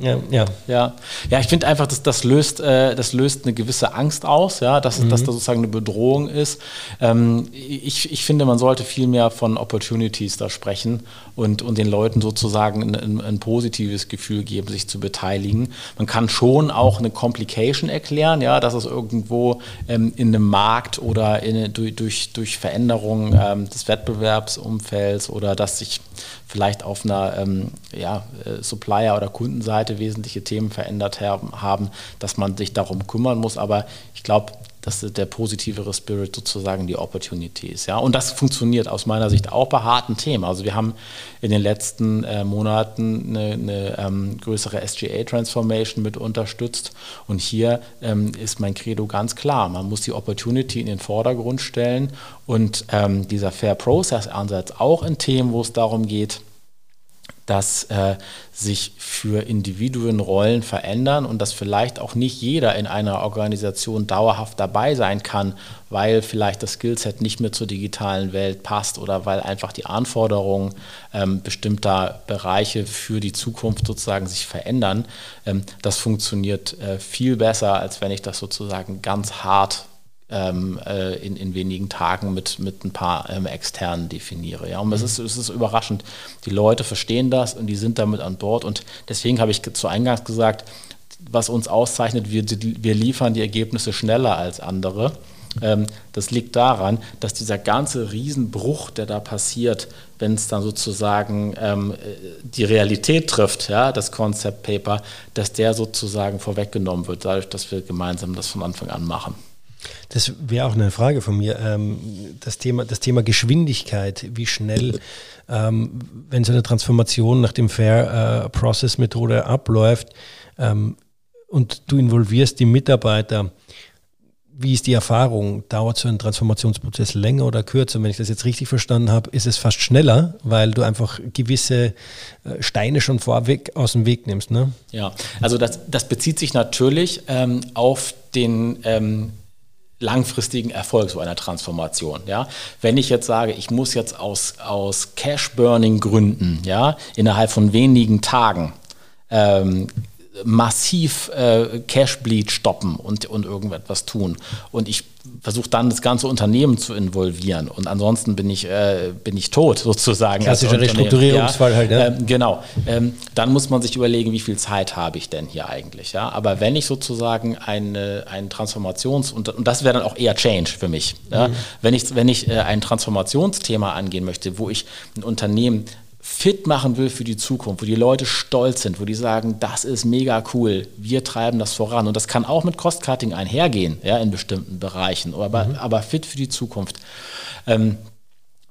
Ja, ja. ja. ja ich finde einfach, dass das löst, äh, das löst eine gewisse Angst aus, ja, dass, mhm. dass da sozusagen eine Bedrohung ist. Ähm, ich, ich finde, man sollte viel mehr von Opportunities da sprechen und, und den Leuten sozusagen ein, ein, ein, positives Gefühl geben, sich zu beteiligen. Man kann schon auch eine Complication erklären, ja, dass es irgendwo ähm, in einem Markt oder in, durch, durch, durch Veränderungen ähm, des Wettbewerbsumfelds oder dass sich vielleicht auf einer ähm, ja, äh, Supplier- oder Kundenseite wesentliche Themen verändert haben, dass man sich darum kümmern muss. Aber ich glaube, dass der positivere Spirit sozusagen die Opportunity ist. Ja? Und das funktioniert aus meiner Sicht auch bei harten Themen. Also wir haben in den letzten äh, Monaten eine, eine ähm, größere SGA-Transformation mit unterstützt. Und hier ähm, ist mein Credo ganz klar. Man muss die Opportunity in den Vordergrund stellen und ähm, dieser Fair Process-Ansatz auch in Themen, wo es darum geht, dass äh, sich für Individuen Rollen verändern und dass vielleicht auch nicht jeder in einer Organisation dauerhaft dabei sein kann, weil vielleicht das Skillset nicht mehr zur digitalen Welt passt oder weil einfach die Anforderungen ähm, bestimmter Bereiche für die Zukunft sozusagen sich verändern. Ähm, das funktioniert äh, viel besser, als wenn ich das sozusagen ganz hart ähm, äh, in, in wenigen Tagen mit, mit ein paar ähm, externen definiere. Ja? Und mhm. es, ist, es ist überraschend. Die Leute verstehen das und die sind damit an Bord. Und deswegen habe ich zu Eingangs gesagt, was uns auszeichnet, wir, wir liefern die Ergebnisse schneller als andere. Ähm, das liegt daran, dass dieser ganze Riesenbruch, der da passiert, wenn es dann sozusagen ähm, die Realität trifft, ja, das Concept Paper, dass der sozusagen vorweggenommen wird, dadurch, dass wir gemeinsam das von Anfang an machen. Das wäre auch eine Frage von mir. Ähm, das, Thema, das Thema Geschwindigkeit, wie schnell, ähm, wenn so eine Transformation nach dem Fair äh, Process Methode abläuft ähm, und du involvierst die Mitarbeiter, wie ist die Erfahrung? Dauert so ein Transformationsprozess länger oder kürzer? Wenn ich das jetzt richtig verstanden habe, ist es fast schneller, weil du einfach gewisse äh, Steine schon vorweg aus dem Weg nimmst. Ne? Ja, also das, das bezieht sich natürlich ähm, auf den ähm, langfristigen Erfolg so einer Transformation. Ja? Wenn ich jetzt sage, ich muss jetzt aus, aus Cash-Burning-Gründen ja, innerhalb von wenigen Tagen ähm, massiv äh, Cash Bleed stoppen und, und irgendetwas tun. Und ich versuche dann das ganze Unternehmen zu involvieren. Und ansonsten bin ich, äh, bin ich tot sozusagen. Klassischer Restrukturierungsfall ja, halt, ja. Ähm, genau. Ähm, dann muss man sich überlegen, wie viel Zeit habe ich denn hier eigentlich. Ja? Aber wenn ich sozusagen eine, ein Transformations- und, und das wäre dann auch eher Change für mich. Ja? Mhm. Wenn ich, wenn ich äh, ein Transformationsthema angehen möchte, wo ich ein Unternehmen fit machen will für die Zukunft, wo die Leute stolz sind, wo die sagen, das ist mega cool, wir treiben das voran. Und das kann auch mit Cost-Cutting einhergehen, ja, in bestimmten Bereichen, aber, mhm. aber fit für die Zukunft. Ähm,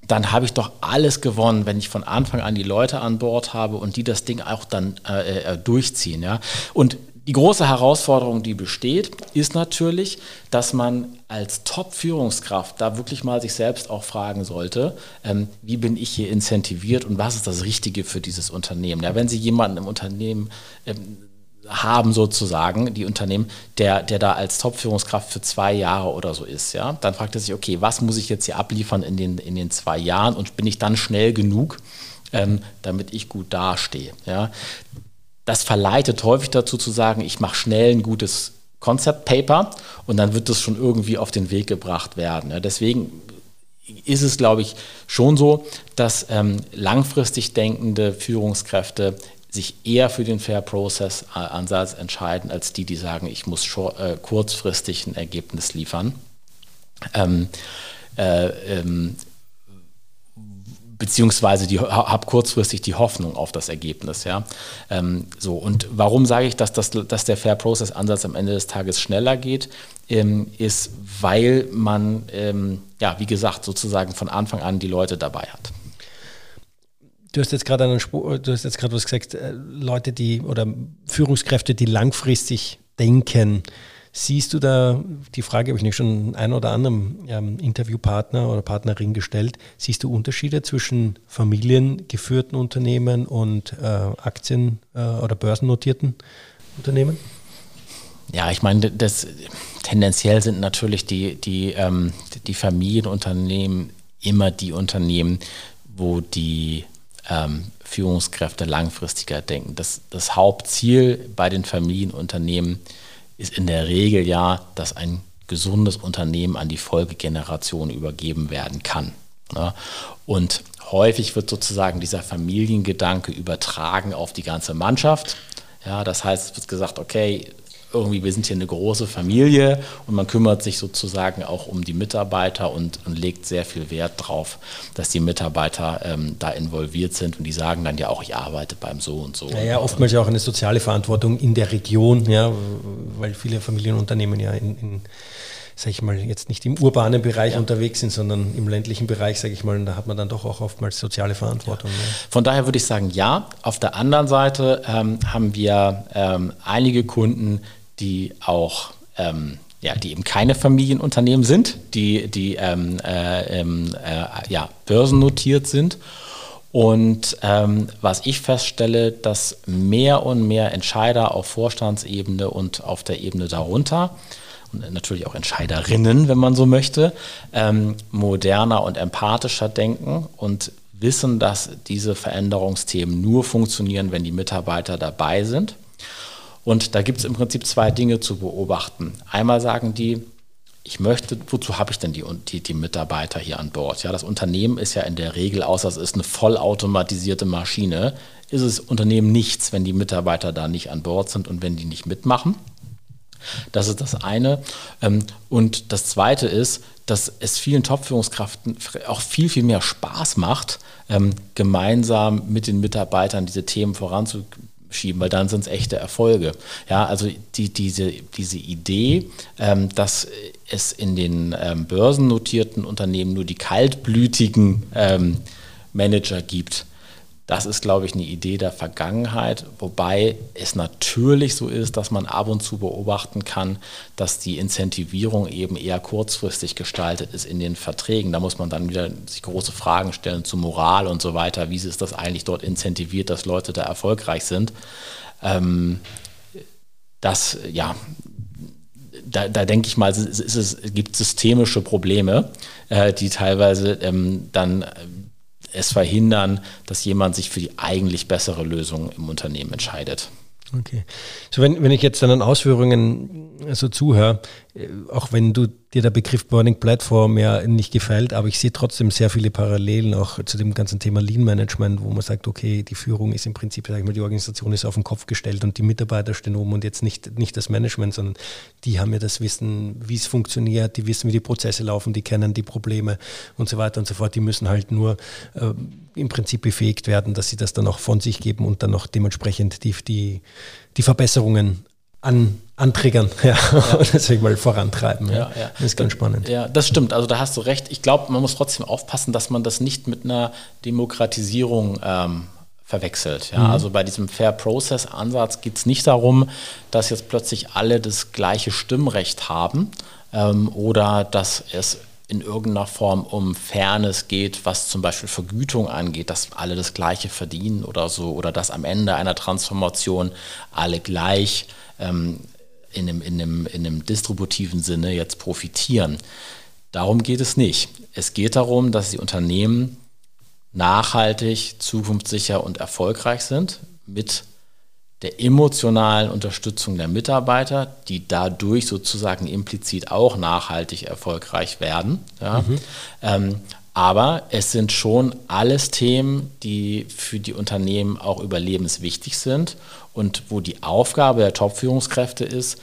dann habe ich doch alles gewonnen, wenn ich von Anfang an die Leute an Bord habe und die das Ding auch dann äh, äh durchziehen. Ja? Und die große Herausforderung, die besteht, ist natürlich, dass man als Top-Führungskraft da wirklich mal sich selbst auch fragen sollte, ähm, wie bin ich hier incentiviert und was ist das Richtige für dieses Unternehmen. Ja, wenn Sie jemanden im Unternehmen ähm, haben sozusagen, die Unternehmen, der, der da als Top-Führungskraft für zwei Jahre oder so ist, ja, dann fragt er sich, okay, was muss ich jetzt hier abliefern in den, in den zwei Jahren und bin ich dann schnell genug, ähm, damit ich gut dastehe. Ja das verleitet häufig dazu zu sagen, ich mache schnell ein gutes Concept Paper und dann wird das schon irgendwie auf den Weg gebracht werden. Deswegen ist es, glaube ich, schon so, dass ähm, langfristig denkende Führungskräfte sich eher für den Fair Process Ansatz entscheiden, als die, die sagen, ich muss äh, kurzfristig ein Ergebnis liefern. Ähm, äh, ähm, beziehungsweise die habe kurzfristig die Hoffnung auf das Ergebnis. Ja? Ähm, so, und warum sage ich, dass, das, dass der Fair Process Ansatz am Ende des Tages schneller geht, ähm, ist, weil man, ähm, ja, wie gesagt, sozusagen von Anfang an die Leute dabei hat. Du hast jetzt gerade einen Spruch, du hast jetzt gerade was gesagt, äh, Leute, die oder Führungskräfte, die langfristig denken. Siehst du da, die Frage habe ich nicht schon ein oder anderem ähm, Interviewpartner oder Partnerin gestellt, siehst du Unterschiede zwischen familiengeführten Unternehmen und äh, Aktien- äh, oder börsennotierten Unternehmen? Ja, ich meine, das tendenziell sind natürlich die, die, ähm, die Familienunternehmen immer die Unternehmen, wo die ähm, Führungskräfte langfristiger denken. Das, das Hauptziel bei den Familienunternehmen ist in der Regel ja, dass ein gesundes Unternehmen an die Folgegeneration übergeben werden kann. Ja. Und häufig wird sozusagen dieser Familiengedanke übertragen auf die ganze Mannschaft. Ja, das heißt, es wird gesagt, okay, irgendwie, wir sind hier eine große Familie und man kümmert sich sozusagen auch um die Mitarbeiter und, und legt sehr viel Wert drauf, dass die Mitarbeiter ähm, da involviert sind und die sagen dann ja auch, ich arbeite beim so und so. Ja, ja oftmals ja auch eine soziale Verantwortung in der Region, ja, weil viele Familienunternehmen ja in, in sage ich mal, jetzt nicht im urbanen Bereich ja. unterwegs sind, sondern im ländlichen Bereich, sage ich mal, und da hat man dann doch auch oftmals soziale Verantwortung. Ja. Ja. Von daher würde ich sagen, ja. Auf der anderen Seite ähm, haben wir ähm, einige Kunden, die auch ähm, ja, die eben keine Familienunternehmen sind, die, die ähm, äh, äh, ja, börsennotiert sind. Und ähm, was ich feststelle, dass mehr und mehr Entscheider auf Vorstandsebene und auf der Ebene darunter und natürlich auch Entscheiderinnen, wenn man so möchte, ähm, moderner und empathischer denken und wissen, dass diese Veränderungsthemen nur funktionieren, wenn die Mitarbeiter dabei sind. Und da gibt es im Prinzip zwei Dinge zu beobachten. Einmal sagen die, ich möchte, wozu habe ich denn die, die, die, Mitarbeiter hier an Bord? Ja, das Unternehmen ist ja in der Regel, außer es ist eine vollautomatisierte Maschine, ist es Unternehmen nichts, wenn die Mitarbeiter da nicht an Bord sind und wenn die nicht mitmachen. Das ist das eine. Ähm, und das zweite ist, dass es vielen Top-Führungskräften auch viel, viel mehr Spaß macht, ähm, gemeinsam mit den Mitarbeitern diese Themen voranzubringen schieben, weil dann sind es echte Erfolge. Ja, also die, diese, diese Idee, ähm, dass es in den ähm, börsennotierten Unternehmen nur die kaltblütigen ähm, Manager gibt, das ist, glaube ich, eine Idee der Vergangenheit, wobei es natürlich so ist, dass man ab und zu beobachten kann, dass die Incentivierung eben eher kurzfristig gestaltet ist in den Verträgen. Da muss man dann wieder sich große Fragen stellen zu Moral und so weiter. Wie ist das eigentlich dort incentiviert, dass Leute da erfolgreich sind? Ähm, das, ja, da, da, denke ich mal, es, es, es, gibt systemische Probleme, äh, die teilweise ähm, dann es verhindern, dass jemand sich für die eigentlich bessere Lösung im Unternehmen entscheidet. Okay. So, wenn, wenn ich jetzt deinen Ausführungen so zuhöre, äh, auch wenn du dir der Begriff Burning Platform ja nicht gefällt, aber ich sehe trotzdem sehr viele Parallelen auch zu dem ganzen Thema Lean Management, wo man sagt, okay, die Führung ist im Prinzip, sag ich mal, die Organisation ist auf den Kopf gestellt und die Mitarbeiter stehen oben und jetzt nicht, nicht das Management, sondern die haben ja das Wissen, wie es funktioniert, die wissen, wie die Prozesse laufen, die kennen die Probleme und so weiter und so fort. Die müssen halt nur äh, im Prinzip befähigt werden, dass sie das dann auch von sich geben und dann auch dementsprechend die, die, die Verbesserungen an, antriggern, ja, ja. deswegen mal vorantreiben. Ja. ja. Ja, Das ist ganz spannend. Ja, das stimmt. Also da hast du recht. Ich glaube, man muss trotzdem aufpassen, dass man das nicht mit einer Demokratisierung ähm, verwechselt. Ja? Mhm. Also bei diesem Fair Process Ansatz geht es nicht darum, dass jetzt plötzlich alle das gleiche Stimmrecht haben ähm, oder dass es in irgendeiner Form um Fairness geht, was zum Beispiel Vergütung angeht, dass alle das Gleiche verdienen oder so, oder dass am Ende einer Transformation alle gleich ähm, in, einem, in, einem, in einem distributiven Sinne jetzt profitieren. Darum geht es nicht. Es geht darum, dass die Unternehmen nachhaltig, zukunftssicher und erfolgreich sind mit der emotionalen Unterstützung der Mitarbeiter, die dadurch sozusagen implizit auch nachhaltig erfolgreich werden. Ja. Mhm. Ähm, aber es sind schon alles Themen, die für die Unternehmen auch überlebenswichtig sind und wo die Aufgabe der Top-Führungskräfte ist,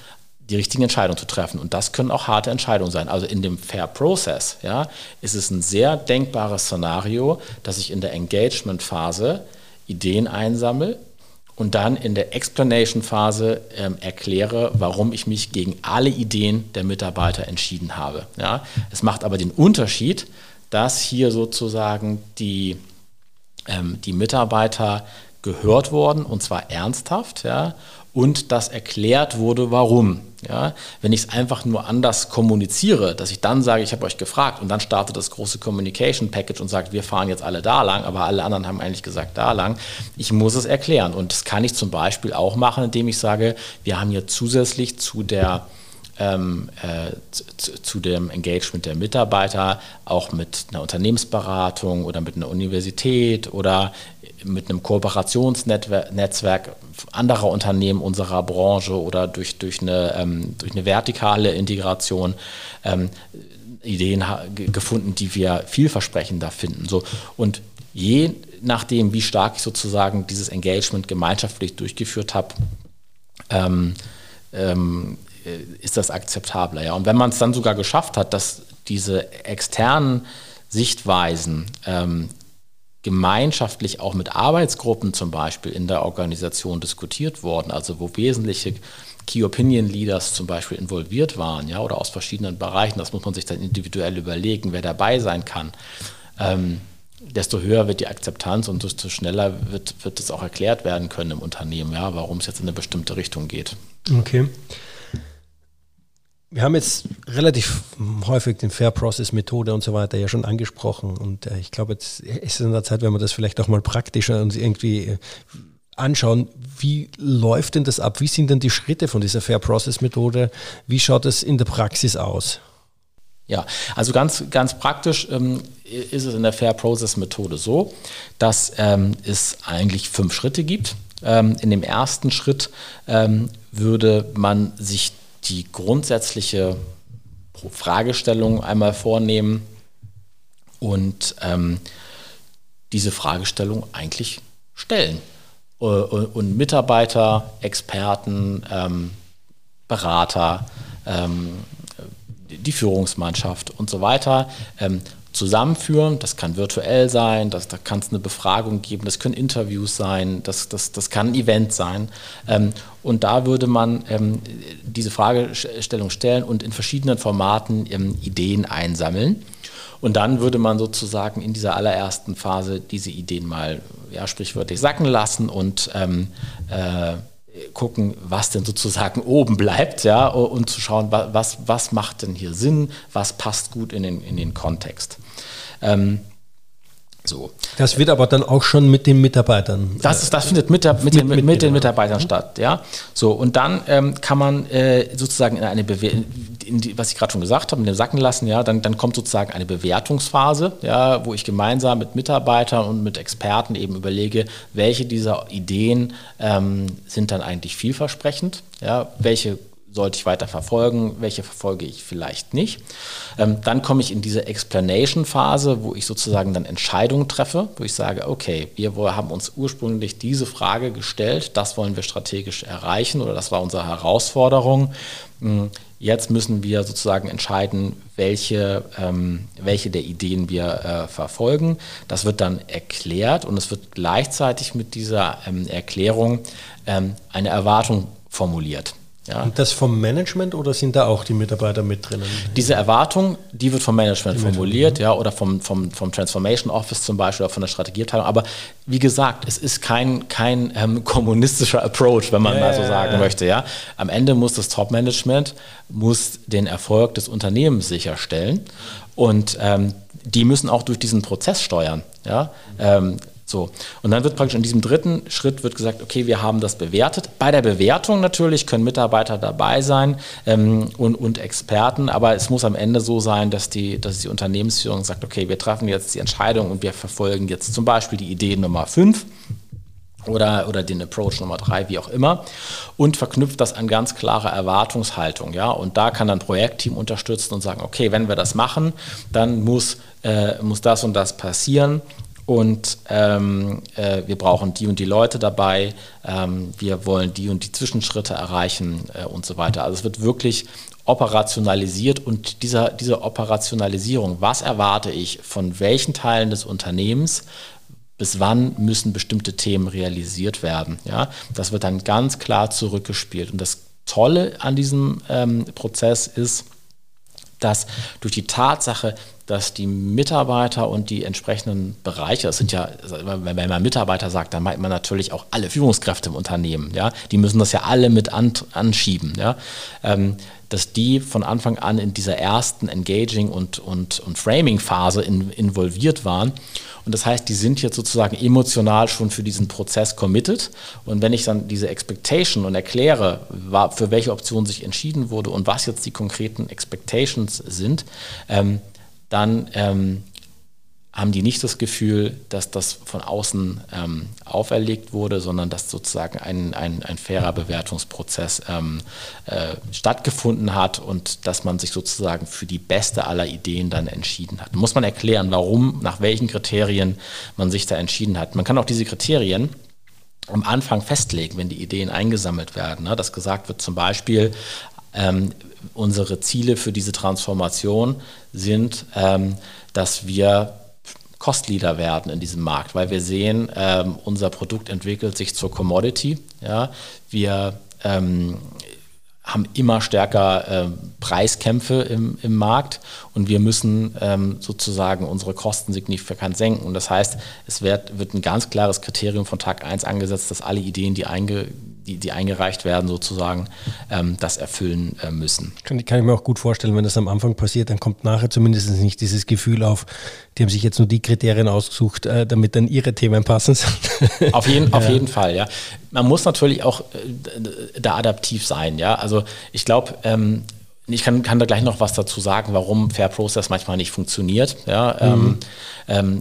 die richtigen Entscheidungen zu treffen. Und das können auch harte Entscheidungen sein. Also in dem Fair Process ja, ist es ein sehr denkbares Szenario, dass ich in der Engagement-Phase Ideen einsammle und dann in der Explanation-Phase ähm, erkläre, warum ich mich gegen alle Ideen der Mitarbeiter entschieden habe. Ja. Es macht aber den Unterschied, dass hier sozusagen die ähm, die Mitarbeiter gehört worden und zwar ernsthaft, ja, und dass erklärt wurde, warum. Ja, wenn ich es einfach nur anders kommuniziere, dass ich dann sage, ich habe euch gefragt und dann startet das große Communication Package und sagt, wir fahren jetzt alle da lang, aber alle anderen haben eigentlich gesagt da lang. Ich muss es erklären und das kann ich zum Beispiel auch machen, indem ich sage, wir haben hier zusätzlich zu der ähm, äh, zu, zu, dem Engagement der Mitarbeiter auch mit einer Unternehmensberatung oder mit einer Universität oder mit einem Kooperationsnetzwerk anderer Unternehmen unserer Branche oder durch, durch, eine, ähm, durch eine vertikale Integration ähm, Ideen gefunden, die wir vielversprechender finden. So. Und je nachdem, wie stark ich sozusagen dieses Engagement gemeinschaftlich durchgeführt habe, ähm, ähm, ist das akzeptabler. Ja? Und wenn man es dann sogar geschafft hat, dass diese externen Sichtweisen ähm, gemeinschaftlich auch mit Arbeitsgruppen zum Beispiel in der Organisation diskutiert worden, also wo wesentliche Key Opinion Leaders zum Beispiel involviert waren, ja, oder aus verschiedenen Bereichen, das muss man sich dann individuell überlegen, wer dabei sein kann. Ähm, desto höher wird die Akzeptanz und desto schneller wird, wird es auch erklärt werden können im Unternehmen, ja, warum es jetzt in eine bestimmte Richtung geht. Okay. Wir haben jetzt relativ häufig den Fair Process Methode und so weiter ja schon angesprochen und äh, ich glaube, jetzt ist es in der Zeit, wenn wir das vielleicht auch mal praktischer und irgendwie äh, anschauen, wie läuft denn das ab? Wie sind denn die Schritte von dieser Fair Process Methode? Wie schaut es in der Praxis aus? Ja, also ganz, ganz praktisch ähm, ist es in der Fair Process Methode so, dass ähm, es eigentlich fünf Schritte gibt. Ähm, in dem ersten Schritt ähm, würde man sich die grundsätzliche Fragestellung einmal vornehmen und ähm, diese Fragestellung eigentlich stellen. Äh, und Mitarbeiter, Experten, ähm, Berater, ähm, die Führungsmannschaft und so weiter ähm, zusammenführen. Das kann virtuell sein, das, da kann es eine Befragung geben, das können Interviews sein, das, das, das kann ein Event sein. Ähm, und da würde man ähm, diese Fragestellung stellen und in verschiedenen Formaten ähm, Ideen einsammeln. Und dann würde man sozusagen in dieser allerersten Phase diese Ideen mal ja, sprichwörtlich sacken lassen und ähm, äh, gucken, was denn sozusagen oben bleibt, ja, und zu schauen, was, was macht denn hier Sinn, was passt gut in den, in den Kontext. Ähm, so. Das wird aber dann auch schon mit den Mitarbeitern. Das, ist, das findet mit, der, mit, mit, den, mit, mit den Mitarbeitern mhm. statt, ja. So, und dann ähm, kann man äh, sozusagen in eine Bewertung, was ich gerade schon gesagt habe, in den Sacken lassen, ja, dann, dann kommt sozusagen eine Bewertungsphase, ja, wo ich gemeinsam mit Mitarbeitern und mit Experten eben überlege, welche dieser Ideen ähm, sind dann eigentlich vielversprechend, ja, welche sollte ich weiter verfolgen, welche verfolge ich vielleicht nicht. Ähm, dann komme ich in diese Explanation-Phase, wo ich sozusagen dann Entscheidungen treffe, wo ich sage, okay, wir haben uns ursprünglich diese Frage gestellt, das wollen wir strategisch erreichen oder das war unsere Herausforderung. Hm, jetzt müssen wir sozusagen entscheiden, welche, ähm, welche der Ideen wir äh, verfolgen. Das wird dann erklärt und es wird gleichzeitig mit dieser ähm, Erklärung ähm, eine Erwartung formuliert. Ja. Und das vom Management oder sind da auch die Mitarbeiter mit drinnen? Diese Erwartung, die wird vom Management die formuliert, ja, oder vom, vom, vom Transformation Office zum Beispiel oder von der Strategieabteilung. Aber wie gesagt, es ist kein, kein ähm, kommunistischer Approach, wenn man ja, mal so sagen möchte. Ja. Am Ende muss das Top-Management muss den Erfolg des Unternehmens sicherstellen. Und ähm, die müssen auch durch diesen Prozess steuern. Ja. Ähm, so. Und dann wird praktisch in diesem dritten Schritt wird gesagt, okay, wir haben das bewertet. Bei der Bewertung natürlich können Mitarbeiter dabei sein ähm, und, und Experten, aber es muss am Ende so sein, dass die, dass die Unternehmensführung sagt, okay, wir treffen jetzt die Entscheidung und wir verfolgen jetzt zum Beispiel die Idee Nummer 5 oder, oder den Approach Nummer drei, wie auch immer, und verknüpft das an ganz klare Erwartungshaltung. Ja? Und da kann dann Projektteam unterstützen und sagen, okay, wenn wir das machen, dann muss, äh, muss das und das passieren und ähm, äh, wir brauchen die und die Leute dabei, ähm, wir wollen die und die Zwischenschritte erreichen äh, und so weiter. Also es wird wirklich operationalisiert und dieser, diese Operationalisierung, was erwarte ich von welchen Teilen des Unternehmens, bis wann müssen bestimmte Themen realisiert werden. Ja? Das wird dann ganz klar zurückgespielt. Und das Tolle an diesem ähm, Prozess ist, dass durch die Tatsache, dass die Mitarbeiter und die entsprechenden Bereiche, das sind ja, wenn man Mitarbeiter sagt, dann meint man natürlich auch alle Führungskräfte im Unternehmen, ja, die müssen das ja alle mit an, anschieben, ja, ähm, dass die von Anfang an in dieser ersten Engaging- und, und, und Framing-Phase in, involviert waren und das heißt, die sind jetzt sozusagen emotional schon für diesen Prozess committed. Und wenn ich dann diese Expectation und erkläre, für welche Option sich entschieden wurde und was jetzt die konkreten Expectations sind, ähm, dann ähm, haben die nicht das Gefühl, dass das von außen ähm, auferlegt wurde, sondern dass sozusagen ein, ein, ein fairer Bewertungsprozess ähm, äh, stattgefunden hat und dass man sich sozusagen für die beste aller Ideen dann entschieden hat. Muss man erklären, warum, nach welchen Kriterien man sich da entschieden hat. Man kann auch diese Kriterien am Anfang festlegen, wenn die Ideen eingesammelt werden. Ne? Dass gesagt wird zum Beispiel, ähm, unsere Ziele für diese Transformation sind, ähm, dass wir Cost-Leader werden in diesem Markt, weil wir sehen, ähm, unser Produkt entwickelt sich zur Commodity. Ja? Wir ähm, haben immer stärker ähm, Preiskämpfe im, im Markt und wir müssen ähm, sozusagen unsere Kosten signifikant senken. Und das heißt, es wird, wird ein ganz klares Kriterium von Tag 1 angesetzt, dass alle Ideen, die einge die, die eingereicht werden, sozusagen ähm, das erfüllen äh, müssen. Kann, kann ich mir auch gut vorstellen, wenn das am Anfang passiert, dann kommt nachher zumindest nicht dieses Gefühl auf, die haben sich jetzt nur die Kriterien ausgesucht, äh, damit dann ihre Themen passen. auf, jeden, auf jeden Fall, ja. Man muss natürlich auch äh, da adaptiv sein, ja. Also ich glaube, ähm, ich kann, kann, da gleich noch was dazu sagen, warum Fair Process manchmal nicht funktioniert. Ja, ähm, mhm. ähm,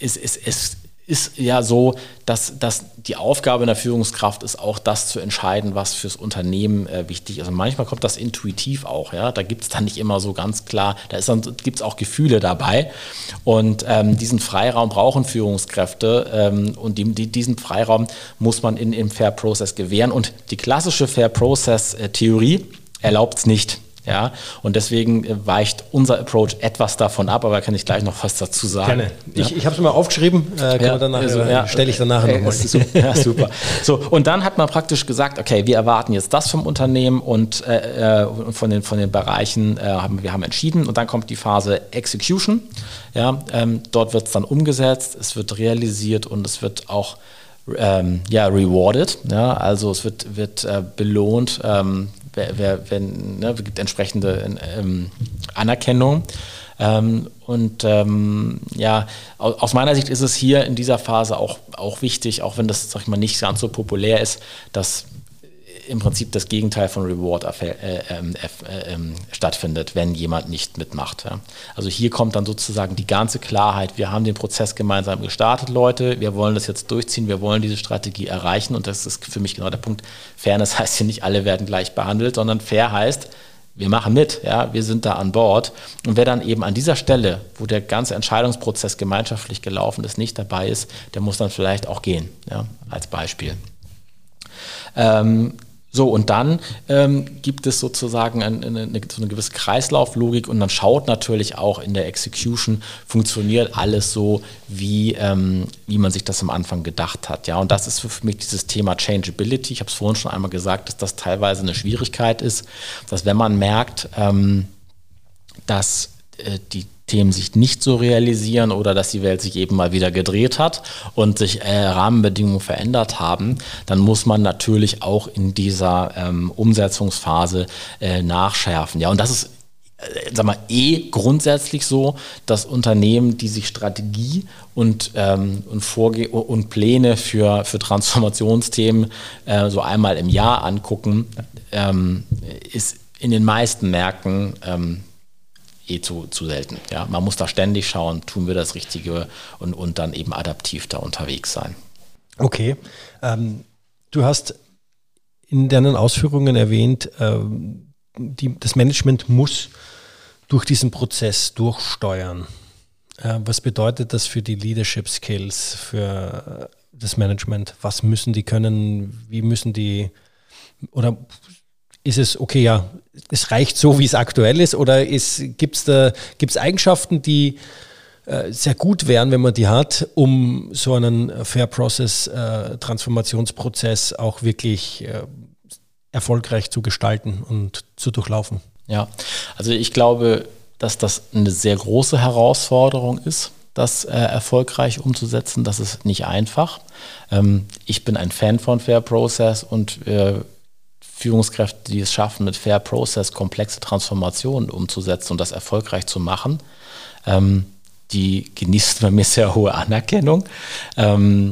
es, es, es ist ja so, dass, dass die Aufgabe einer Führungskraft ist, auch das zu entscheiden, was fürs Unternehmen äh, wichtig ist. Und manchmal kommt das intuitiv auch, ja. Da gibt es dann nicht immer so ganz klar, da gibt es auch Gefühle dabei. Und ähm, diesen Freiraum brauchen Führungskräfte ähm, und die, die, diesen Freiraum muss man in, im Fair Process gewähren. Und die klassische Fair Process-Theorie äh, erlaubt es nicht. Ja, und deswegen äh, weicht unser Approach etwas davon ab, aber kann ich gleich noch was dazu sagen. Gerne. Ich, ja. ich habe es mal aufgeschrieben, äh, ja, also, äh, ja, stelle ich danach äh, nochmal. Ja, super. So, und dann hat man praktisch gesagt, okay, wir erwarten jetzt das vom Unternehmen und äh, äh von, den, von den Bereichen haben wir haben entschieden und dann kommt die Phase Execution. Ja, ähm, dort wird es dann umgesetzt, es wird realisiert und es wird auch ähm, ja, rewarded. Ja, also es wird, wird belohnt, ähm, wer, wer, wenn, ne, gibt entsprechende ähm, Anerkennung. Ähm, und ähm, ja, aus meiner Sicht ist es hier in dieser Phase auch, auch wichtig, auch wenn das, sag ich mal, nicht ganz so populär ist, dass im Prinzip das Gegenteil von Reward äh, ähm, äh, äh, stattfindet, wenn jemand nicht mitmacht. Also hier kommt dann sozusagen die ganze Klarheit, wir haben den Prozess gemeinsam gestartet, Leute, wir wollen das jetzt durchziehen, wir wollen diese Strategie erreichen und das ist für mich genau der Punkt. Fairness heißt hier nicht, alle werden gleich behandelt, sondern fair heißt, wir machen mit, ja, wir sind da an Bord. Und wer dann eben an dieser Stelle, wo der ganze Entscheidungsprozess gemeinschaftlich gelaufen ist, nicht dabei ist, der muss dann vielleicht auch gehen, ja, als Beispiel. Ähm, so, und dann ähm, gibt es sozusagen eine, eine, so eine gewisse Kreislauflogik und dann schaut natürlich auch in der Execution, funktioniert alles so, wie, ähm, wie man sich das am Anfang gedacht hat. Ja, und das ist für mich dieses Thema Changeability. Ich habe es vorhin schon einmal gesagt, dass das teilweise eine Schwierigkeit ist, dass wenn man merkt, ähm, dass äh, die Themen sich nicht so realisieren oder dass die Welt sich eben mal wieder gedreht hat und sich äh, Rahmenbedingungen verändert haben, dann muss man natürlich auch in dieser ähm, Umsetzungsphase äh, nachschärfen. Ja, und das ist äh, sag mal, eh grundsätzlich so, dass Unternehmen, die sich Strategie und, ähm, und, Vorge und Pläne für, für Transformationsthemen äh, so einmal im Jahr angucken, ähm, ist in den meisten Märkten ähm, eh zu, zu selten. Ja, man muss da ständig schauen, tun wir das Richtige und, und dann eben adaptiv da unterwegs sein. Okay. Ähm, du hast in deinen Ausführungen erwähnt, ähm, die, das Management muss durch diesen Prozess durchsteuern. Äh, was bedeutet das für die Leadership Skills, für das Management? Was müssen die können? Wie müssen die oder ist es okay, ja, es reicht so, wie es aktuell ist, oder gibt es da gibt's Eigenschaften, die äh, sehr gut wären, wenn man die hat, um so einen Fair Process äh, Transformationsprozess auch wirklich äh, erfolgreich zu gestalten und zu durchlaufen? Ja, also ich glaube, dass das eine sehr große Herausforderung ist, das äh, erfolgreich umzusetzen. Das ist nicht einfach. Ähm, ich bin ein Fan von Fair Process und Führungskräfte, die es schaffen, mit Fair Process komplexe Transformationen umzusetzen und das erfolgreich zu machen. Ähm, die genießt bei mir sehr hohe Anerkennung. Ähm,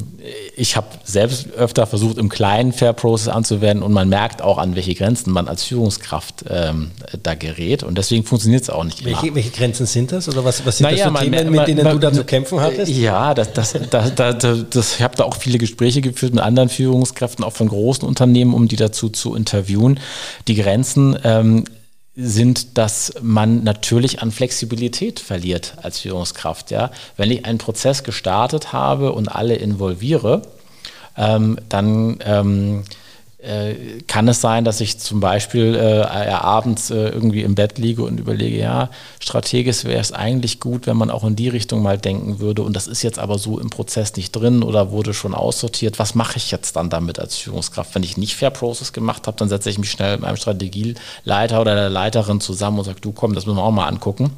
ich habe selbst öfter versucht, im kleinen Fair Process anzuwenden und man merkt auch, an welche Grenzen man als Führungskraft ähm, da gerät und deswegen funktioniert es auch nicht welche, immer. Welche Grenzen sind das oder was, was sind naja, das für Themen, mit denen du da zu kämpfen hattest? Ja, das, das, das, das, das ich habe da auch viele Gespräche geführt mit anderen Führungskräften, auch von großen Unternehmen, um die dazu zu interviewen. Die Grenzen ähm, sind, dass man natürlich an Flexibilität verliert als Führungskraft. Ja? Wenn ich einen Prozess gestartet habe und alle involviere, ähm, dann ähm, äh, kann es sein, dass ich zum Beispiel äh, abends äh, irgendwie im Bett liege und überlege, ja, strategisch wäre es eigentlich gut, wenn man auch in die Richtung mal denken würde. Und das ist jetzt aber so im Prozess nicht drin oder wurde schon aussortiert. Was mache ich jetzt dann damit als Führungskraft? Wenn ich nicht Fair Process gemacht habe, dann setze ich mich schnell mit meinem Strategieleiter oder der Leiterin zusammen und sage, du komm, das müssen wir auch mal angucken.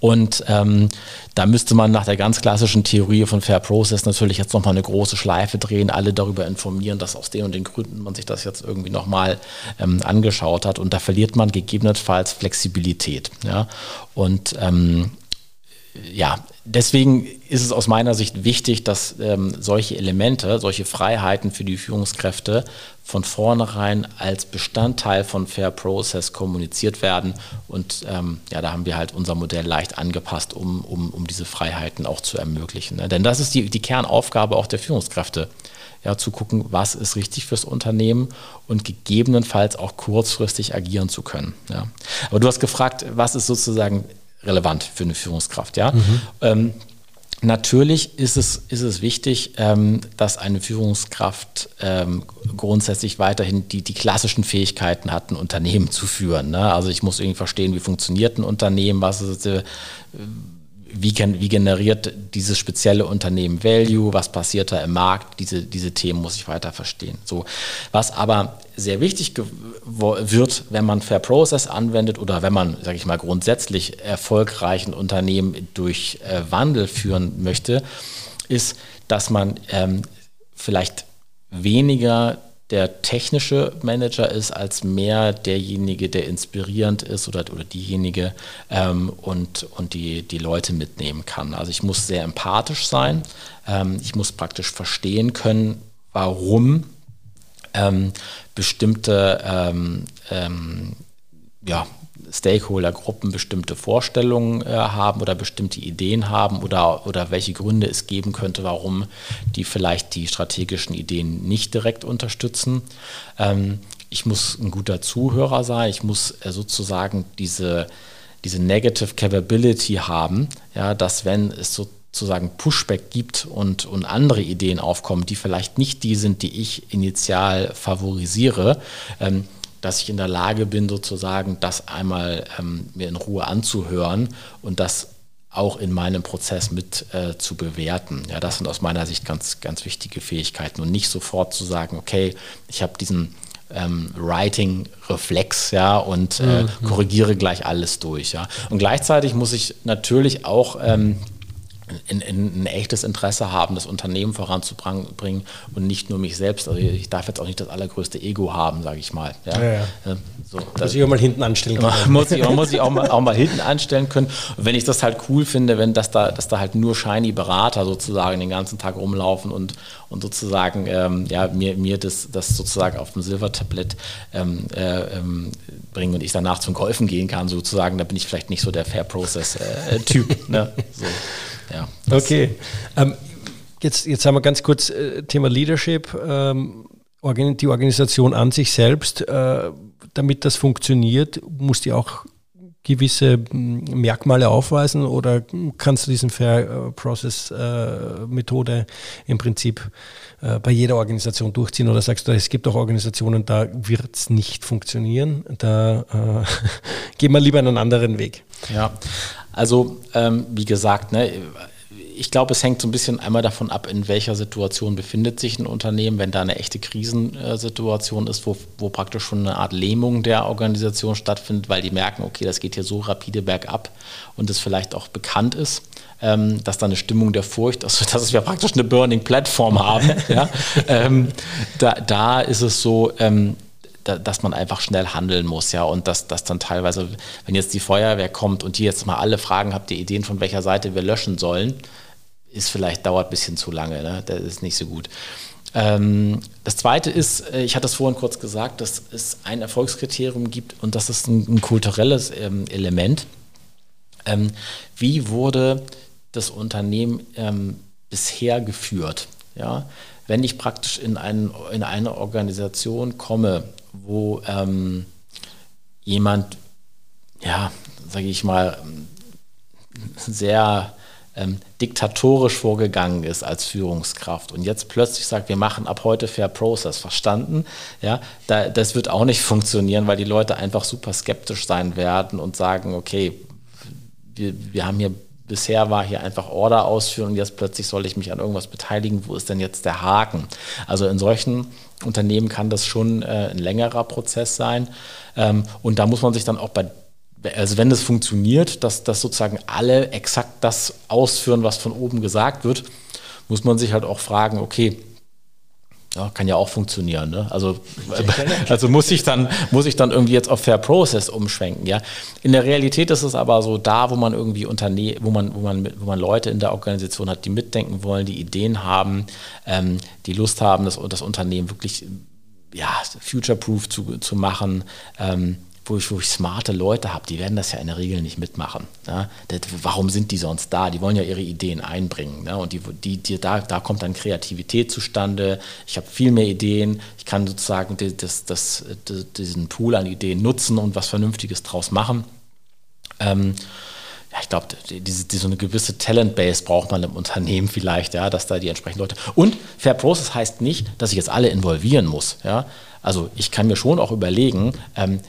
Und ähm, da müsste man nach der ganz klassischen Theorie von Fair Process natürlich jetzt nochmal eine große Schleife drehen, alle darüber informieren, dass aus den und den Gründen man sich das jetzt irgendwie nochmal ähm, angeschaut hat. Und da verliert man gegebenenfalls Flexibilität. Ja? Und ähm, ja, deswegen ist es aus meiner Sicht wichtig, dass ähm, solche Elemente, solche Freiheiten für die Führungskräfte von vornherein als Bestandteil von Fair Process kommuniziert werden. Und ähm, ja, da haben wir halt unser Modell leicht angepasst, um, um, um diese Freiheiten auch zu ermöglichen. Ne? Denn das ist die, die Kernaufgabe auch der Führungskräfte. Ja, zu gucken, was ist richtig fürs Unternehmen und gegebenenfalls auch kurzfristig agieren zu können. Ja. Aber du hast gefragt, was ist sozusagen relevant für eine Führungskraft. Ja? Mhm. Ähm, Natürlich ist es, ist es wichtig, ähm, dass eine Führungskraft ähm, grundsätzlich weiterhin die, die klassischen Fähigkeiten hat, ein Unternehmen zu führen. Ne? Also ich muss irgendwie verstehen, wie funktioniert ein Unternehmen, was ist, äh, wie, wie, generiert dieses spezielle Unternehmen Value, was passiert da im Markt, diese, diese Themen muss ich weiter verstehen. So, was aber sehr wichtig wird, wenn man Fair Process anwendet oder wenn man, sage ich mal, grundsätzlich erfolgreichen Unternehmen durch äh, Wandel führen möchte, ist, dass man ähm, vielleicht weniger der technische Manager ist, als mehr derjenige, der inspirierend ist oder, oder diejenige ähm, und, und die, die Leute mitnehmen kann. Also ich muss sehr empathisch sein, ähm, ich muss praktisch verstehen können, warum ähm, bestimmte ähm, ähm, ja, Stakeholdergruppen bestimmte Vorstellungen äh, haben oder bestimmte Ideen haben oder, oder welche Gründe es geben könnte, warum die vielleicht die strategischen Ideen nicht direkt unterstützen. Ähm, ich muss ein guter Zuhörer sein, ich muss äh, sozusagen diese, diese Negative Capability haben, ja, dass wenn es sozusagen Pushback gibt und, und andere Ideen aufkommen, die vielleicht nicht die sind, die ich initial favorisiere, ähm, dass ich in der Lage bin, sozusagen das einmal ähm, mir in Ruhe anzuhören und das auch in meinem Prozess mit äh, zu bewerten. Ja, das sind aus meiner Sicht ganz, ganz wichtige Fähigkeiten und nicht sofort zu sagen, okay, ich habe diesen ähm, Writing-Reflex, ja, und äh, mhm. korrigiere gleich alles durch, ja. Und gleichzeitig muss ich natürlich auch ähm, ein, ein, ein, echtes Interesse haben, das Unternehmen voranzubringen und nicht nur mich selbst. Also ich darf jetzt auch nicht das allergrößte Ego haben, sage ich mal. Ja? Ja, ja. So, muss ich auch mal hinten anstellen können. muss ich, muss ich auch, mal, auch mal hinten anstellen können. Und wenn ich das halt cool finde, wenn das da, dass da halt nur shiny Berater sozusagen den ganzen Tag rumlaufen und, und sozusagen ähm, ja, mir, mir das, das sozusagen auf dem Silbertablett ähm, äh, ähm, bringen und ich danach zum Golfen gehen kann, sozusagen, da bin ich vielleicht nicht so der Fair Process-Typ. Äh, ne? so. Ja, okay. Ähm, jetzt, jetzt haben wir ganz kurz äh, Thema Leadership. Ähm, die Organisation an sich selbst, äh, damit das funktioniert, muss die auch gewisse Merkmale aufweisen oder kannst du diesen Fair äh, Process äh, Methode im Prinzip äh, bei jeder Organisation durchziehen oder sagst du, es gibt auch Organisationen, da wird es nicht funktionieren, da äh, gehen wir lieber einen anderen Weg. Ja, also ähm, wie gesagt, ne, ich glaube, es hängt so ein bisschen einmal davon ab, in welcher Situation befindet sich ein Unternehmen. Wenn da eine echte Krisensituation ist, wo, wo praktisch schon eine Art Lähmung der Organisation stattfindet, weil die merken, okay, das geht hier so rapide bergab und es vielleicht auch bekannt ist, ähm, dass da eine Stimmung der Furcht, also dass wir praktisch eine Burning Plattform haben. ja? ähm, da, da ist es so, ähm, da, dass man einfach schnell handeln muss, ja, und dass, dass dann teilweise, wenn jetzt die Feuerwehr kommt und die jetzt mal alle fragen, habt ihr Ideen, von welcher Seite wir löschen sollen, ist vielleicht, dauert ein bisschen zu lange, ne? das ist nicht so gut. Ähm, das zweite ist, äh, ich hatte es vorhin kurz gesagt, dass es ein Erfolgskriterium gibt und das ist ein, ein kulturelles ähm, Element. Ähm, wie wurde das Unternehmen ähm, bisher geführt? Ja? Wenn ich praktisch in, ein, in eine Organisation komme, wo ähm, jemand, ja, sage ich mal, sehr ähm, diktatorisch vorgegangen ist als Führungskraft und jetzt plötzlich sagt, wir machen ab heute Fair Process, verstanden? Ja, da, das wird auch nicht funktionieren, weil die Leute einfach super skeptisch sein werden und sagen, okay, wir, wir haben hier bisher war hier einfach Order ausführen und jetzt plötzlich soll ich mich an irgendwas beteiligen. Wo ist denn jetzt der Haken? Also in solchen Unternehmen kann das schon äh, ein längerer Prozess sein. Ähm, und da muss man sich dann auch bei also wenn es funktioniert, dass, dass sozusagen alle exakt das ausführen, was von oben gesagt wird, muss man sich halt auch fragen, okay, ja, kann ja auch funktionieren. Ne? Also, also muss ich dann muss ich dann irgendwie jetzt auf Fair Process umschwenken. Ja, in der Realität ist es aber so, da wo man irgendwie Unterne wo man wo man wo man Leute in der Organisation hat, die mitdenken wollen, die Ideen haben, ähm, die Lust haben, das, das Unternehmen wirklich ja future-proof zu, zu machen. Ähm, wo ich, wo ich smarte Leute habe, die werden das ja in der Regel nicht mitmachen. Ja? Das, warum sind die sonst da? Die wollen ja ihre Ideen einbringen. Ne? Und die, die, die, da, da kommt dann Kreativität zustande. Ich habe viel mehr Ideen. Ich kann sozusagen das, das, das, diesen Pool an Ideen nutzen und was Vernünftiges draus machen. Ähm, ja, ich glaube, diese, diese, so eine gewisse Talent-Base braucht man im Unternehmen vielleicht, ja, dass da die entsprechenden Leute. Und Fair Process heißt nicht, dass ich jetzt alle involvieren muss. Ja? Also ich kann mir schon auch überlegen, ähm,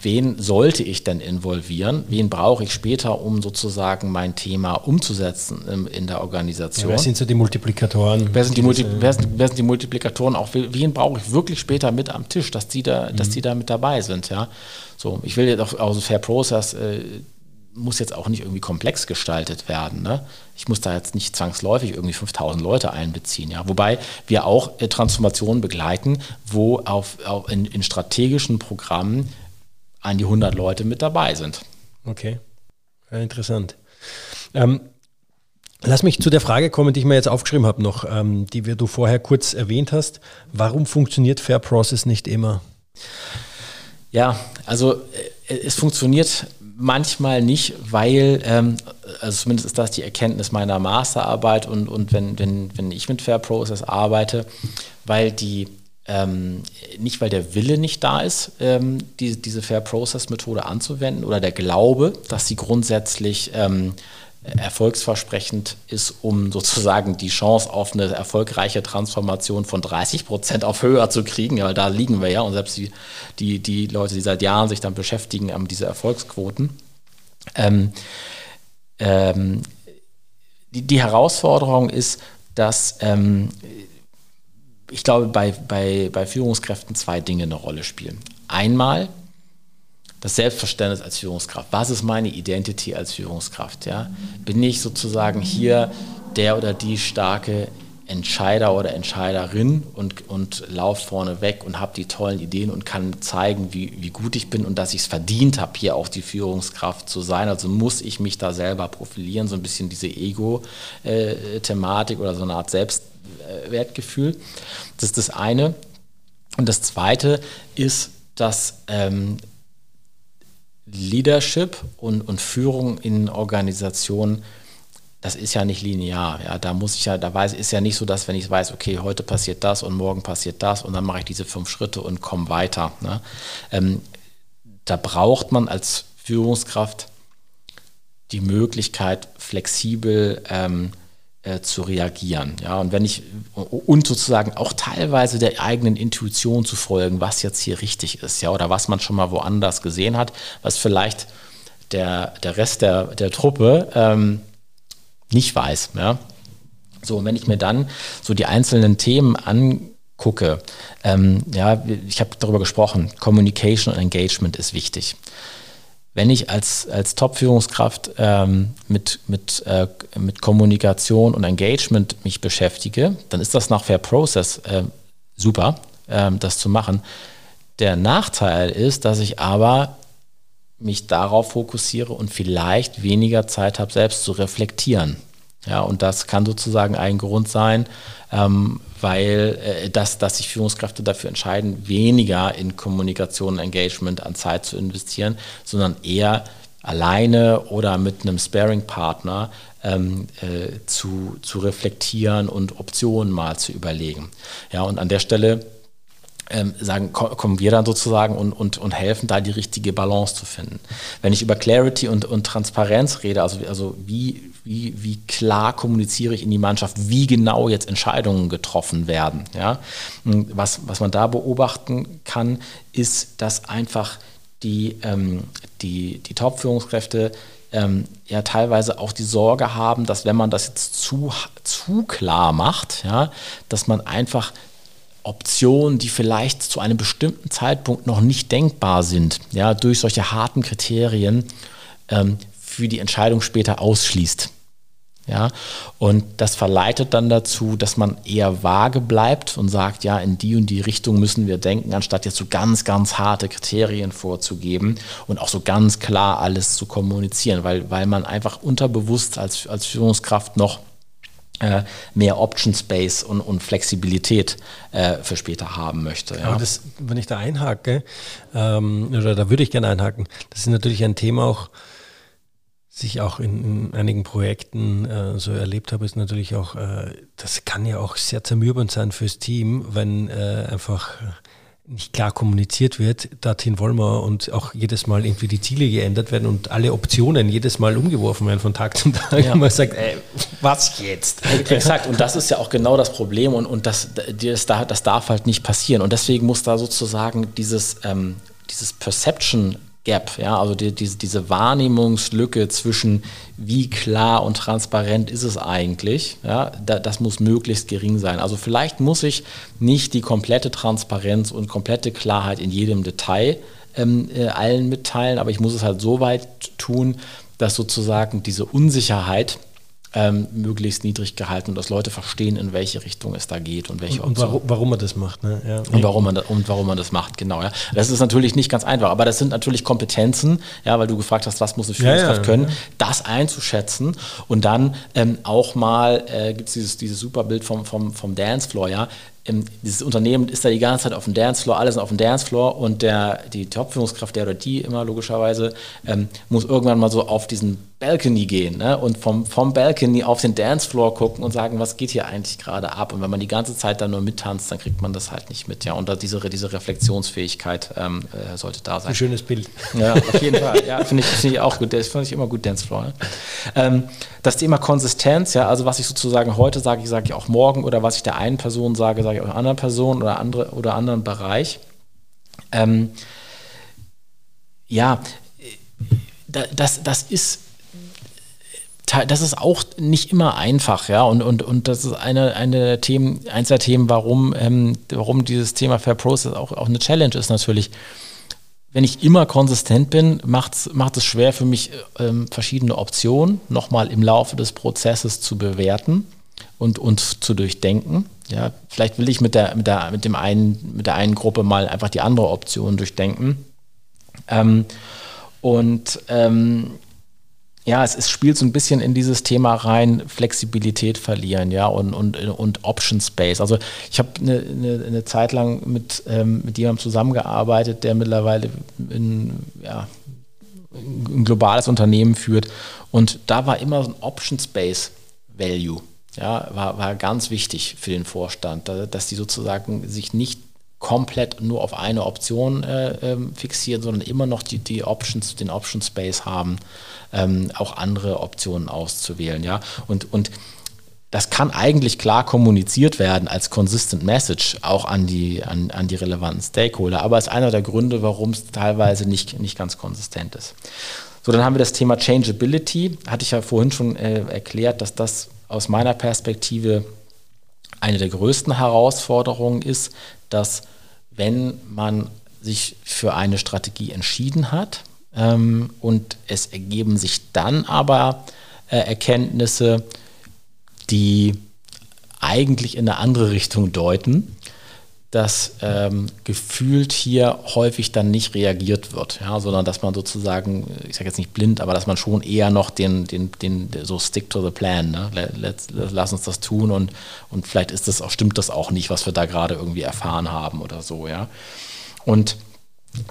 wen sollte ich denn involvieren? Wen brauche ich später, um sozusagen mein Thema umzusetzen in, der Organisation? Ja, wer sind so die Multiplikatoren? Wer sind die, Multi wer sind, wer sind die Multiplikatoren? Auch wen brauche ich wirklich später mit am Tisch, dass die da, mhm. dass die da mit dabei sind? Ja, so. Ich will jetzt auch, also Fair Process äh, muss jetzt auch nicht irgendwie komplex gestaltet werden. Ne? Ich muss da jetzt nicht zwangsläufig irgendwie 5000 Leute einbeziehen. Ja? Wobei wir auch äh, Transformationen begleiten, wo auf, auf in, in strategischen Programmen an die 100 Leute mit dabei sind. Okay, ja, interessant. Ähm, lass mich zu der Frage kommen, die ich mir jetzt aufgeschrieben habe noch, ähm, die wir, du vorher kurz erwähnt hast. Warum funktioniert Fair Process nicht immer? Ja, also äh, es funktioniert manchmal nicht, weil, ähm, also zumindest ist das die Erkenntnis meiner Masterarbeit und, und wenn, wenn, wenn ich mit Fair Process arbeite, weil die ähm, nicht, weil der Wille nicht da ist, ähm, die, diese Fair Process Methode anzuwenden oder der Glaube, dass sie grundsätzlich ähm, erfolgsversprechend ist, um sozusagen die Chance auf eine erfolgreiche Transformation von 30 Prozent auf höher zu kriegen, weil da liegen wir ja und selbst die, die, die Leute, die seit Jahren sich dann beschäftigen, haben diese Erfolgsquoten. Ähm, ähm, die, die Herausforderung ist, dass ähm, ich glaube, bei, bei, bei Führungskräften zwei Dinge eine Rolle spielen. Einmal das Selbstverständnis als Führungskraft. Was ist meine Identity als Führungskraft? Ja? Bin ich sozusagen hier der oder die starke Entscheider oder Entscheiderin und, und laufe vorne weg und habe die tollen Ideen und kann zeigen, wie, wie gut ich bin und dass ich es verdient habe, hier auch die Führungskraft zu sein. Also muss ich mich da selber profilieren, so ein bisschen diese Ego-Thematik oder so eine Art Selbstwertgefühl. Das ist das eine. Und das zweite ist, dass ähm, Leadership und, und Führung in Organisationen das ist ja nicht linear. Ja, da muss ich ja, da weiß, ist ja nicht so, dass wenn ich weiß, okay, heute passiert das und morgen passiert das und dann mache ich diese fünf Schritte und komme weiter. Ne? Ähm, da braucht man als Führungskraft die Möglichkeit, flexibel ähm, äh, zu reagieren. Ja, und wenn ich und sozusagen auch teilweise der eigenen Intuition zu folgen, was jetzt hier richtig ist, ja, oder was man schon mal woanders gesehen hat, was vielleicht der, der Rest der, der Truppe ähm, nicht weiß. Ja? So, und wenn ich mir dann so die einzelnen Themen angucke, ähm, ja, ich habe darüber gesprochen, Communication und Engagement ist wichtig. Wenn ich als, als Top-Führungskraft ähm, mit, mit, äh, mit Kommunikation und Engagement mich beschäftige, dann ist das nach Fair Process äh, super, äh, das zu machen. Der Nachteil ist, dass ich aber mich darauf fokussiere und vielleicht weniger Zeit habe, selbst zu reflektieren. Ja, und das kann sozusagen ein Grund sein, ähm, weil äh, das, dass sich Führungskräfte dafür entscheiden, weniger in Kommunikation Engagement an Zeit zu investieren, sondern eher alleine oder mit einem Sparing-Partner ähm, äh, zu, zu reflektieren und Optionen mal zu überlegen. Ja, und an der Stelle ähm, sagen, kommen wir dann sozusagen und, und, und helfen da die richtige Balance zu finden. Wenn ich über Clarity und, und Transparenz rede, also, also wie, wie, wie klar kommuniziere ich in die Mannschaft, wie genau jetzt Entscheidungen getroffen werden. Ja? Was, was man da beobachten kann, ist, dass einfach die, ähm, die, die Top-Führungskräfte ähm, ja teilweise auch die Sorge haben, dass wenn man das jetzt zu, zu klar macht, ja, dass man einfach Optionen, die vielleicht zu einem bestimmten Zeitpunkt noch nicht denkbar sind, ja, durch solche harten Kriterien ähm, für die Entscheidung später ausschließt. Ja, und das verleitet dann dazu, dass man eher vage bleibt und sagt, ja, in die und die Richtung müssen wir denken, anstatt jetzt so ganz, ganz harte Kriterien vorzugeben und auch so ganz klar alles zu kommunizieren, weil, weil man einfach unterbewusst als, als Führungskraft noch äh, mehr Option Space und, und Flexibilität äh, für später haben möchte. Ja. Aber das, wenn ich da einhake, ähm, oder da würde ich gerne einhaken, das ist natürlich ein Thema auch, sich auch in, in einigen Projekten äh, so erlebt habe, ist natürlich auch, äh, das kann ja auch sehr zermürbend sein fürs Team, wenn äh, einfach nicht klar kommuniziert wird, dorthin wollen wir und auch jedes Mal irgendwie die Ziele geändert werden und alle Optionen jedes Mal umgeworfen werden von Tag zu Tag. Ja. Und man sagt, ey, was jetzt? Exakt, und das ist ja auch genau das Problem und, und das, das, das darf halt nicht passieren. Und deswegen muss da sozusagen dieses, ähm, dieses Perception Gap, ja, also die, diese, diese Wahrnehmungslücke zwischen wie klar und transparent ist es eigentlich, ja, da, das muss möglichst gering sein. Also vielleicht muss ich nicht die komplette Transparenz und komplette Klarheit in jedem Detail ähm, äh, allen mitteilen, aber ich muss es halt so weit tun, dass sozusagen diese Unsicherheit ähm, möglichst niedrig gehalten und dass Leute verstehen, in welche Richtung es da geht und welche und, und warum, warum, man das macht. Ne? Ja. Und, warum man da, und warum man das macht, genau. Ja. Das ist natürlich nicht ganz einfach, aber das sind natürlich Kompetenzen, ja, weil du gefragt hast, was muss eine Führungskraft ja, können, das einzuschätzen und dann ähm, auch mal, äh, gibt es dieses, dieses super Bild vom, vom, vom Dancefloor, ja, ähm, dieses Unternehmen ist da die ganze Zeit auf dem Dancefloor, alle sind auf dem Dancefloor und der, die Top-Führungskraft, der oder die immer logischerweise, ähm, muss irgendwann mal so auf diesen Balcony gehen ne? und vom, vom Balcony auf den Dancefloor gucken und sagen, was geht hier eigentlich gerade ab? Und wenn man die ganze Zeit dann nur mittanzt, dann kriegt man das halt nicht mit. Ja, und da diese, diese Reflexionsfähigkeit ähm, äh, sollte da sein. Ein schönes Bild. Ja, auf jeden Fall. Ja, finde ich, find ich auch gut. Das finde ich immer gut, Dancefloor. Ne? Ähm, das Thema Konsistenz, ja, also was ich sozusagen heute sage, ich sage ich auch morgen oder was ich der einen Person sage, sage ich auch einer anderen Person oder andere oder anderen Bereich. Ähm, ja, das, das ist das ist auch nicht immer einfach, ja, und, und, und das ist eine, eine Themen, eins der Themen, warum, ähm, warum dieses Thema Fair Process auch, auch eine Challenge ist natürlich. Wenn ich immer konsistent bin, macht es schwer für mich, ähm, verschiedene Optionen nochmal im Laufe des Prozesses zu bewerten und, und zu durchdenken. Ja, vielleicht will ich mit der, mit der, mit dem einen, mit der einen Gruppe mal einfach die andere Option durchdenken. Ähm, und ähm, ja, es, es, spielt so ein bisschen in dieses Thema rein, Flexibilität verlieren, ja, und, und, und Option Space. Also ich habe eine, eine, eine, Zeit lang mit, ähm, mit jemandem zusammengearbeitet, der mittlerweile in, ja, ein globales Unternehmen führt. Und da war immer so ein Option Space Value. Ja, war, war ganz wichtig für den Vorstand, dass die sozusagen sich nicht komplett nur auf eine Option äh, ähm, fixieren, sondern immer noch die, die Options, den Option Space haben, ähm, auch andere Optionen auszuwählen. Ja? Und, und das kann eigentlich klar kommuniziert werden als Consistent Message auch an die, an, an die relevanten Stakeholder, aber ist einer der Gründe, warum es teilweise nicht, nicht ganz konsistent ist. So, dann haben wir das Thema Changeability. Hatte ich ja vorhin schon äh, erklärt, dass das aus meiner Perspektive eine der größten Herausforderungen ist, dass wenn man sich für eine Strategie entschieden hat ähm, und es ergeben sich dann aber äh, Erkenntnisse, die eigentlich in eine andere Richtung deuten, dass ähm, gefühlt hier häufig dann nicht reagiert wird, ja, sondern dass man sozusagen, ich sage jetzt nicht blind, aber dass man schon eher noch den, den, den so stick to the plan, ne? Let's, lass uns das tun und, und vielleicht ist das auch, stimmt das auch nicht, was wir da gerade irgendwie erfahren haben oder so, ja. Und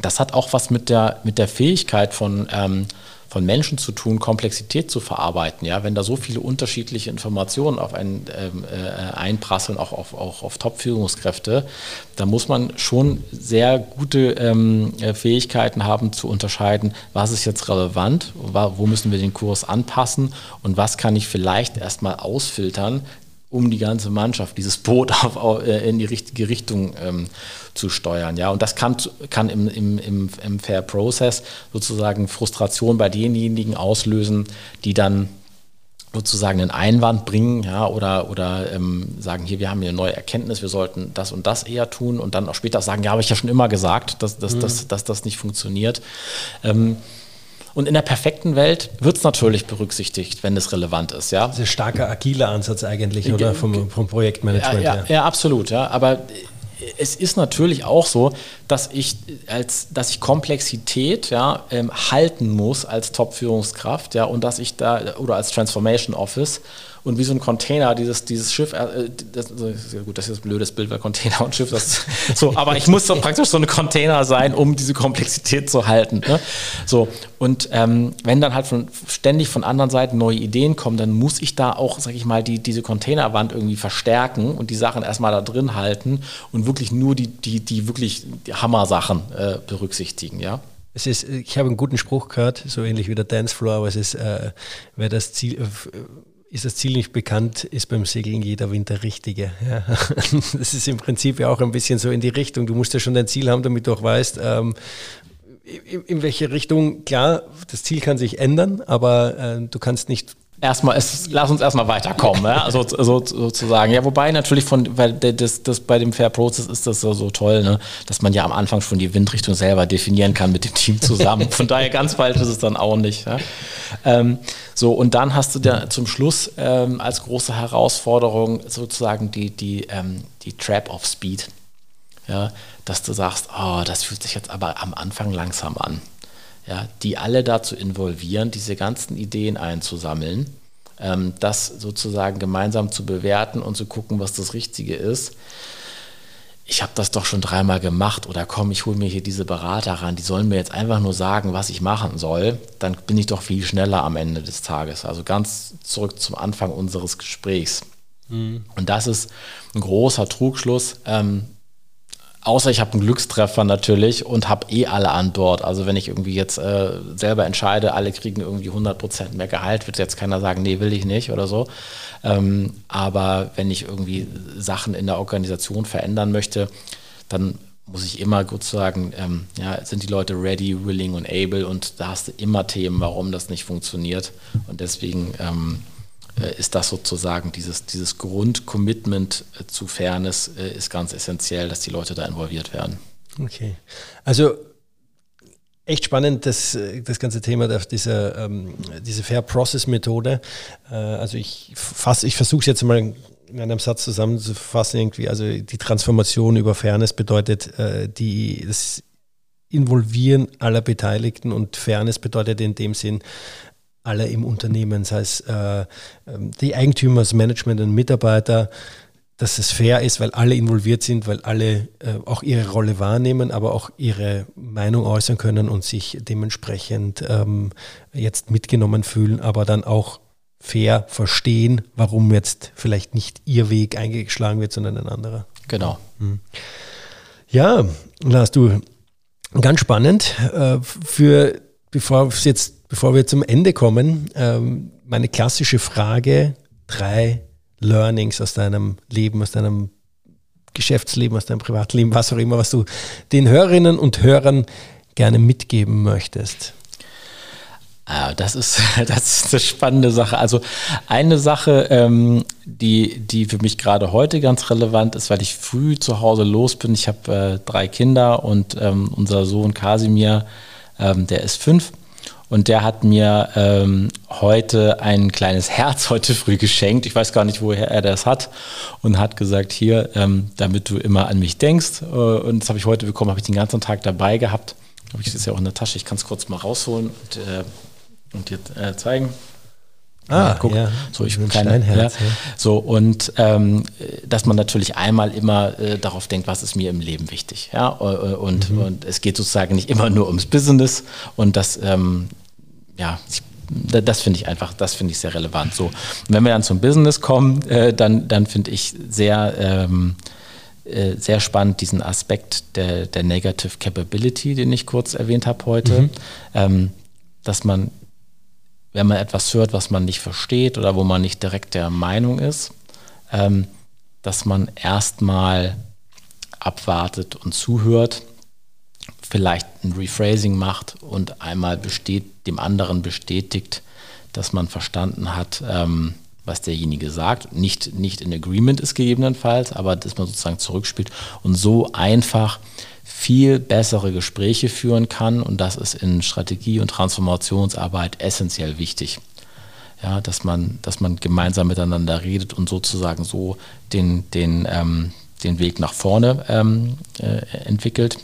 das hat auch was mit der, mit der Fähigkeit von ähm, von Menschen zu tun, Komplexität zu verarbeiten. Ja, wenn da so viele unterschiedliche Informationen auf einen ähm, äh, einprasseln, auch auf, auch auf Top-Führungskräfte, da muss man schon sehr gute ähm, äh, Fähigkeiten haben zu unterscheiden, was ist jetzt relevant, wo müssen wir den Kurs anpassen und was kann ich vielleicht erstmal ausfiltern, um die ganze Mannschaft, dieses Boot auf, äh, in die richtige Richtung ähm, zu steuern. Ja? Und das kann, kann im, im, im, im Fair Process sozusagen Frustration bei denjenigen auslösen, die dann sozusagen einen Einwand bringen ja, oder, oder ähm, sagen, hier, wir haben hier eine neue Erkenntnis, wir sollten das und das eher tun und dann auch später sagen, ja, habe ich ja schon immer gesagt, dass, dass, mhm. dass, dass das nicht funktioniert. Ähm, und in der perfekten Welt wird es natürlich berücksichtigt, wenn es relevant ist. Ja? Das ist ein starker agiler Ansatz eigentlich, oder? Vom, vom Projektmanagement. Ja, ja, ja, absolut. Ja. Aber es ist natürlich auch so, dass ich als dass ich Komplexität ja, ähm, halten muss als Top-Führungskraft ja, und dass ich da oder als Transformation Office und wie so ein Container, dieses, dieses Schiff, äh, das, das, gut, das ist ein blödes Bild, weil Container und Schiff, das so, aber ich muss doch praktisch so ein Container sein, um diese Komplexität zu halten. Ne? So, und ähm, wenn dann halt von, ständig von anderen Seiten neue Ideen kommen, dann muss ich da auch, sag ich mal, die, diese Containerwand irgendwie verstärken und die Sachen erstmal da drin halten und wirklich nur die, die, die wirklich Hammer-Sachen äh, berücksichtigen, ja. Es ist, ich habe einen guten Spruch gehört, so ähnlich wie der Dancefloor, aber es ist, äh, wer das Ziel, äh, ist das Ziel nicht bekannt, ist beim Segeln jeder Wind der richtige. Ja. Das ist im Prinzip ja auch ein bisschen so in die Richtung. Du musst ja schon dein Ziel haben, damit du auch weißt, ähm, in, in, welche Richtung. Klar, das Ziel kann sich ändern, aber äh, du kannst nicht erstmal, es, lass uns erstmal weiterkommen, ja? so, so, sozusagen. Ja, wobei natürlich von, weil das, das bei dem Fair Process ist das so, so toll, ne? dass man ja am Anfang schon die Windrichtung selber definieren kann mit dem Team zusammen. Von daher ganz falsch ist es dann auch nicht. Ja? Ähm, so, und dann hast du da zum Schluss ähm, als große Herausforderung sozusagen die, die, ähm, die Trap of Speed. Ja? Dass du sagst, oh, das fühlt sich jetzt aber am Anfang langsam an ja, die alle dazu involvieren, diese ganzen Ideen einzusammeln, ähm, das sozusagen gemeinsam zu bewerten und zu gucken, was das Richtige ist. Ich habe das doch schon dreimal gemacht oder komm, ich hole mir hier diese Berater ran, die sollen mir jetzt einfach nur sagen, was ich machen soll, dann bin ich doch viel schneller am Ende des Tages. Also ganz zurück zum Anfang unseres Gesprächs. Mhm. Und das ist ein großer Trugschluss. Ähm, Außer ich habe einen Glückstreffer natürlich und habe eh alle an Bord. Also wenn ich irgendwie jetzt äh, selber entscheide, alle kriegen irgendwie 100% mehr Gehalt, wird jetzt keiner sagen, nee, will ich nicht oder so. Ähm, aber wenn ich irgendwie Sachen in der Organisation verändern möchte, dann muss ich immer gut sagen, ähm, ja, sind die Leute ready, willing und able und da hast du immer Themen, warum das nicht funktioniert. Und deswegen ähm, äh, ist das sozusagen dieses, dieses Grundcommitment äh, zu Fairness äh, ist ganz essentiell, dass die Leute da involviert werden. Okay. Also echt spannend, das, das ganze Thema dieser ähm, diese Fair Process Methode. Äh, also ich fasse, ich versuche es jetzt mal in einem Satz zusammenzufassen irgendwie. Also die Transformation über Fairness bedeutet äh, die das Involvieren aller Beteiligten und Fairness bedeutet in dem Sinn alle im Unternehmen, sei es äh, ähm, die Eigentümer, das Management und Mitarbeiter, dass es fair ist, weil alle involviert sind, weil alle äh, auch ihre Rolle wahrnehmen, aber auch ihre Meinung äußern können und sich dementsprechend ähm, jetzt mitgenommen fühlen, aber dann auch fair verstehen, warum jetzt vielleicht nicht ihr Weg eingeschlagen wird, sondern ein anderer. Genau. Hm. Ja, Lars, du, ganz spannend. Äh, für, bevor jetzt Bevor wir zum Ende kommen, ähm, meine klassische Frage, drei Learnings aus deinem Leben, aus deinem Geschäftsleben, aus deinem Privatleben, was auch immer, was du den Hörerinnen und Hörern gerne mitgeben möchtest. Ah, das ist, das ist eine spannende Sache. Also eine Sache, ähm, die, die für mich gerade heute ganz relevant ist, weil ich früh zu Hause los bin. Ich habe äh, drei Kinder und ähm, unser Sohn Kasimir, ähm, der ist fünf. Und der hat mir ähm, heute ein kleines Herz heute früh geschenkt. Ich weiß gar nicht, woher er das hat. Und hat gesagt, hier, ähm, damit du immer an mich denkst. Äh, und das habe ich heute bekommen, habe ich den ganzen Tag dabei gehabt. Habe ich das ja auch in der Tasche. Ich kann es kurz mal rausholen. Und, äh, und dir äh, zeigen. Ah, ja, guck. Ja, so ich kleine, ja. So und ähm, dass man natürlich einmal immer äh, darauf denkt, was ist mir im Leben wichtig, ja äh, und, mhm. und es geht sozusagen nicht immer nur ums Business und das ähm, ja ich, das finde ich einfach, das finde ich sehr relevant. So, und wenn wir dann zum Business kommen, äh, dann, dann finde ich sehr, ähm, äh, sehr spannend diesen Aspekt der, der Negative Capability, den ich kurz erwähnt habe heute, mhm. ähm, dass man wenn man etwas hört, was man nicht versteht oder wo man nicht direkt der Meinung ist, ähm, dass man erstmal abwartet und zuhört, vielleicht ein Rephrasing macht und einmal besteht, dem anderen bestätigt, dass man verstanden hat, ähm, was derjenige sagt. Nicht, nicht in Agreement ist gegebenenfalls, aber dass man sozusagen zurückspielt und so einfach viel bessere Gespräche führen kann. Und das ist in Strategie- und Transformationsarbeit essentiell wichtig. Ja, dass man, dass man gemeinsam miteinander redet und sozusagen so den, den, ähm, den Weg nach vorne ähm, äh, entwickelt.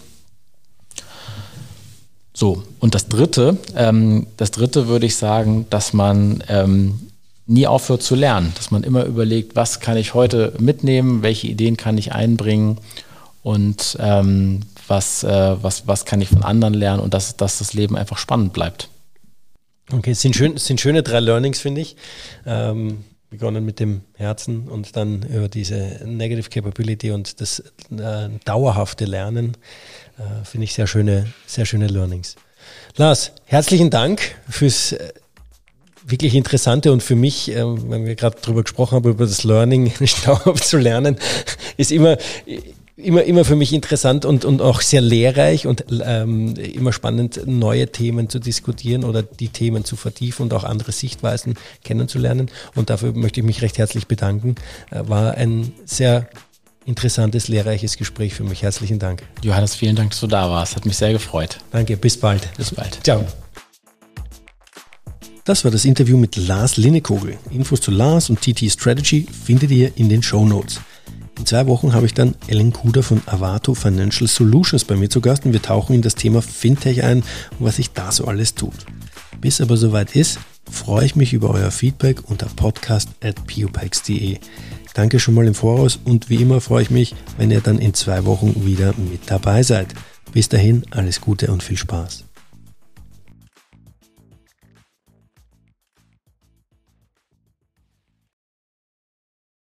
So, und das dritte, ähm, das dritte würde ich sagen, dass man ähm, nie aufhört zu lernen, dass man immer überlegt, was kann ich heute mitnehmen, welche Ideen kann ich einbringen und ähm, was, äh, was, was kann ich von anderen lernen und dass, dass das Leben einfach spannend bleibt. Okay, es sind, schön, sind schöne drei Learnings, finde ich. Ähm, begonnen mit dem Herzen und dann über diese Negative Capability und das äh, dauerhafte Lernen. Äh, finde ich sehr schöne, sehr schöne Learnings. Lars, herzlichen Dank fürs äh, wirklich interessante und für mich, äh, wenn wir gerade darüber gesprochen haben, über das Learning, dauerhaft zu lernen, ist immer immer, immer für mich interessant und, und auch sehr lehrreich und ähm, immer spannend, neue Themen zu diskutieren oder die Themen zu vertiefen und auch andere Sichtweisen kennenzulernen. Und dafür möchte ich mich recht herzlich bedanken. Äh, war ein sehr interessantes, lehrreiches Gespräch für mich. Herzlichen Dank. Johannes, vielen Dank, dass du da warst. Hat mich sehr gefreut. Danke, bis bald. Bis bald. Ciao. Das war das Interview mit Lars Linnekogel. Infos zu Lars und TT Strategy findet ihr in den Show Notes. In zwei Wochen habe ich dann Ellen Kuder von Avato Financial Solutions bei mir zu Gast und wir tauchen in das Thema Fintech ein und was sich da so alles tut. Bis aber soweit ist, freue ich mich über euer Feedback unter podcast at. Danke schon mal im Voraus und wie immer freue ich mich, wenn ihr dann in zwei Wochen wieder mit dabei seid. Bis dahin, alles Gute und viel Spaß.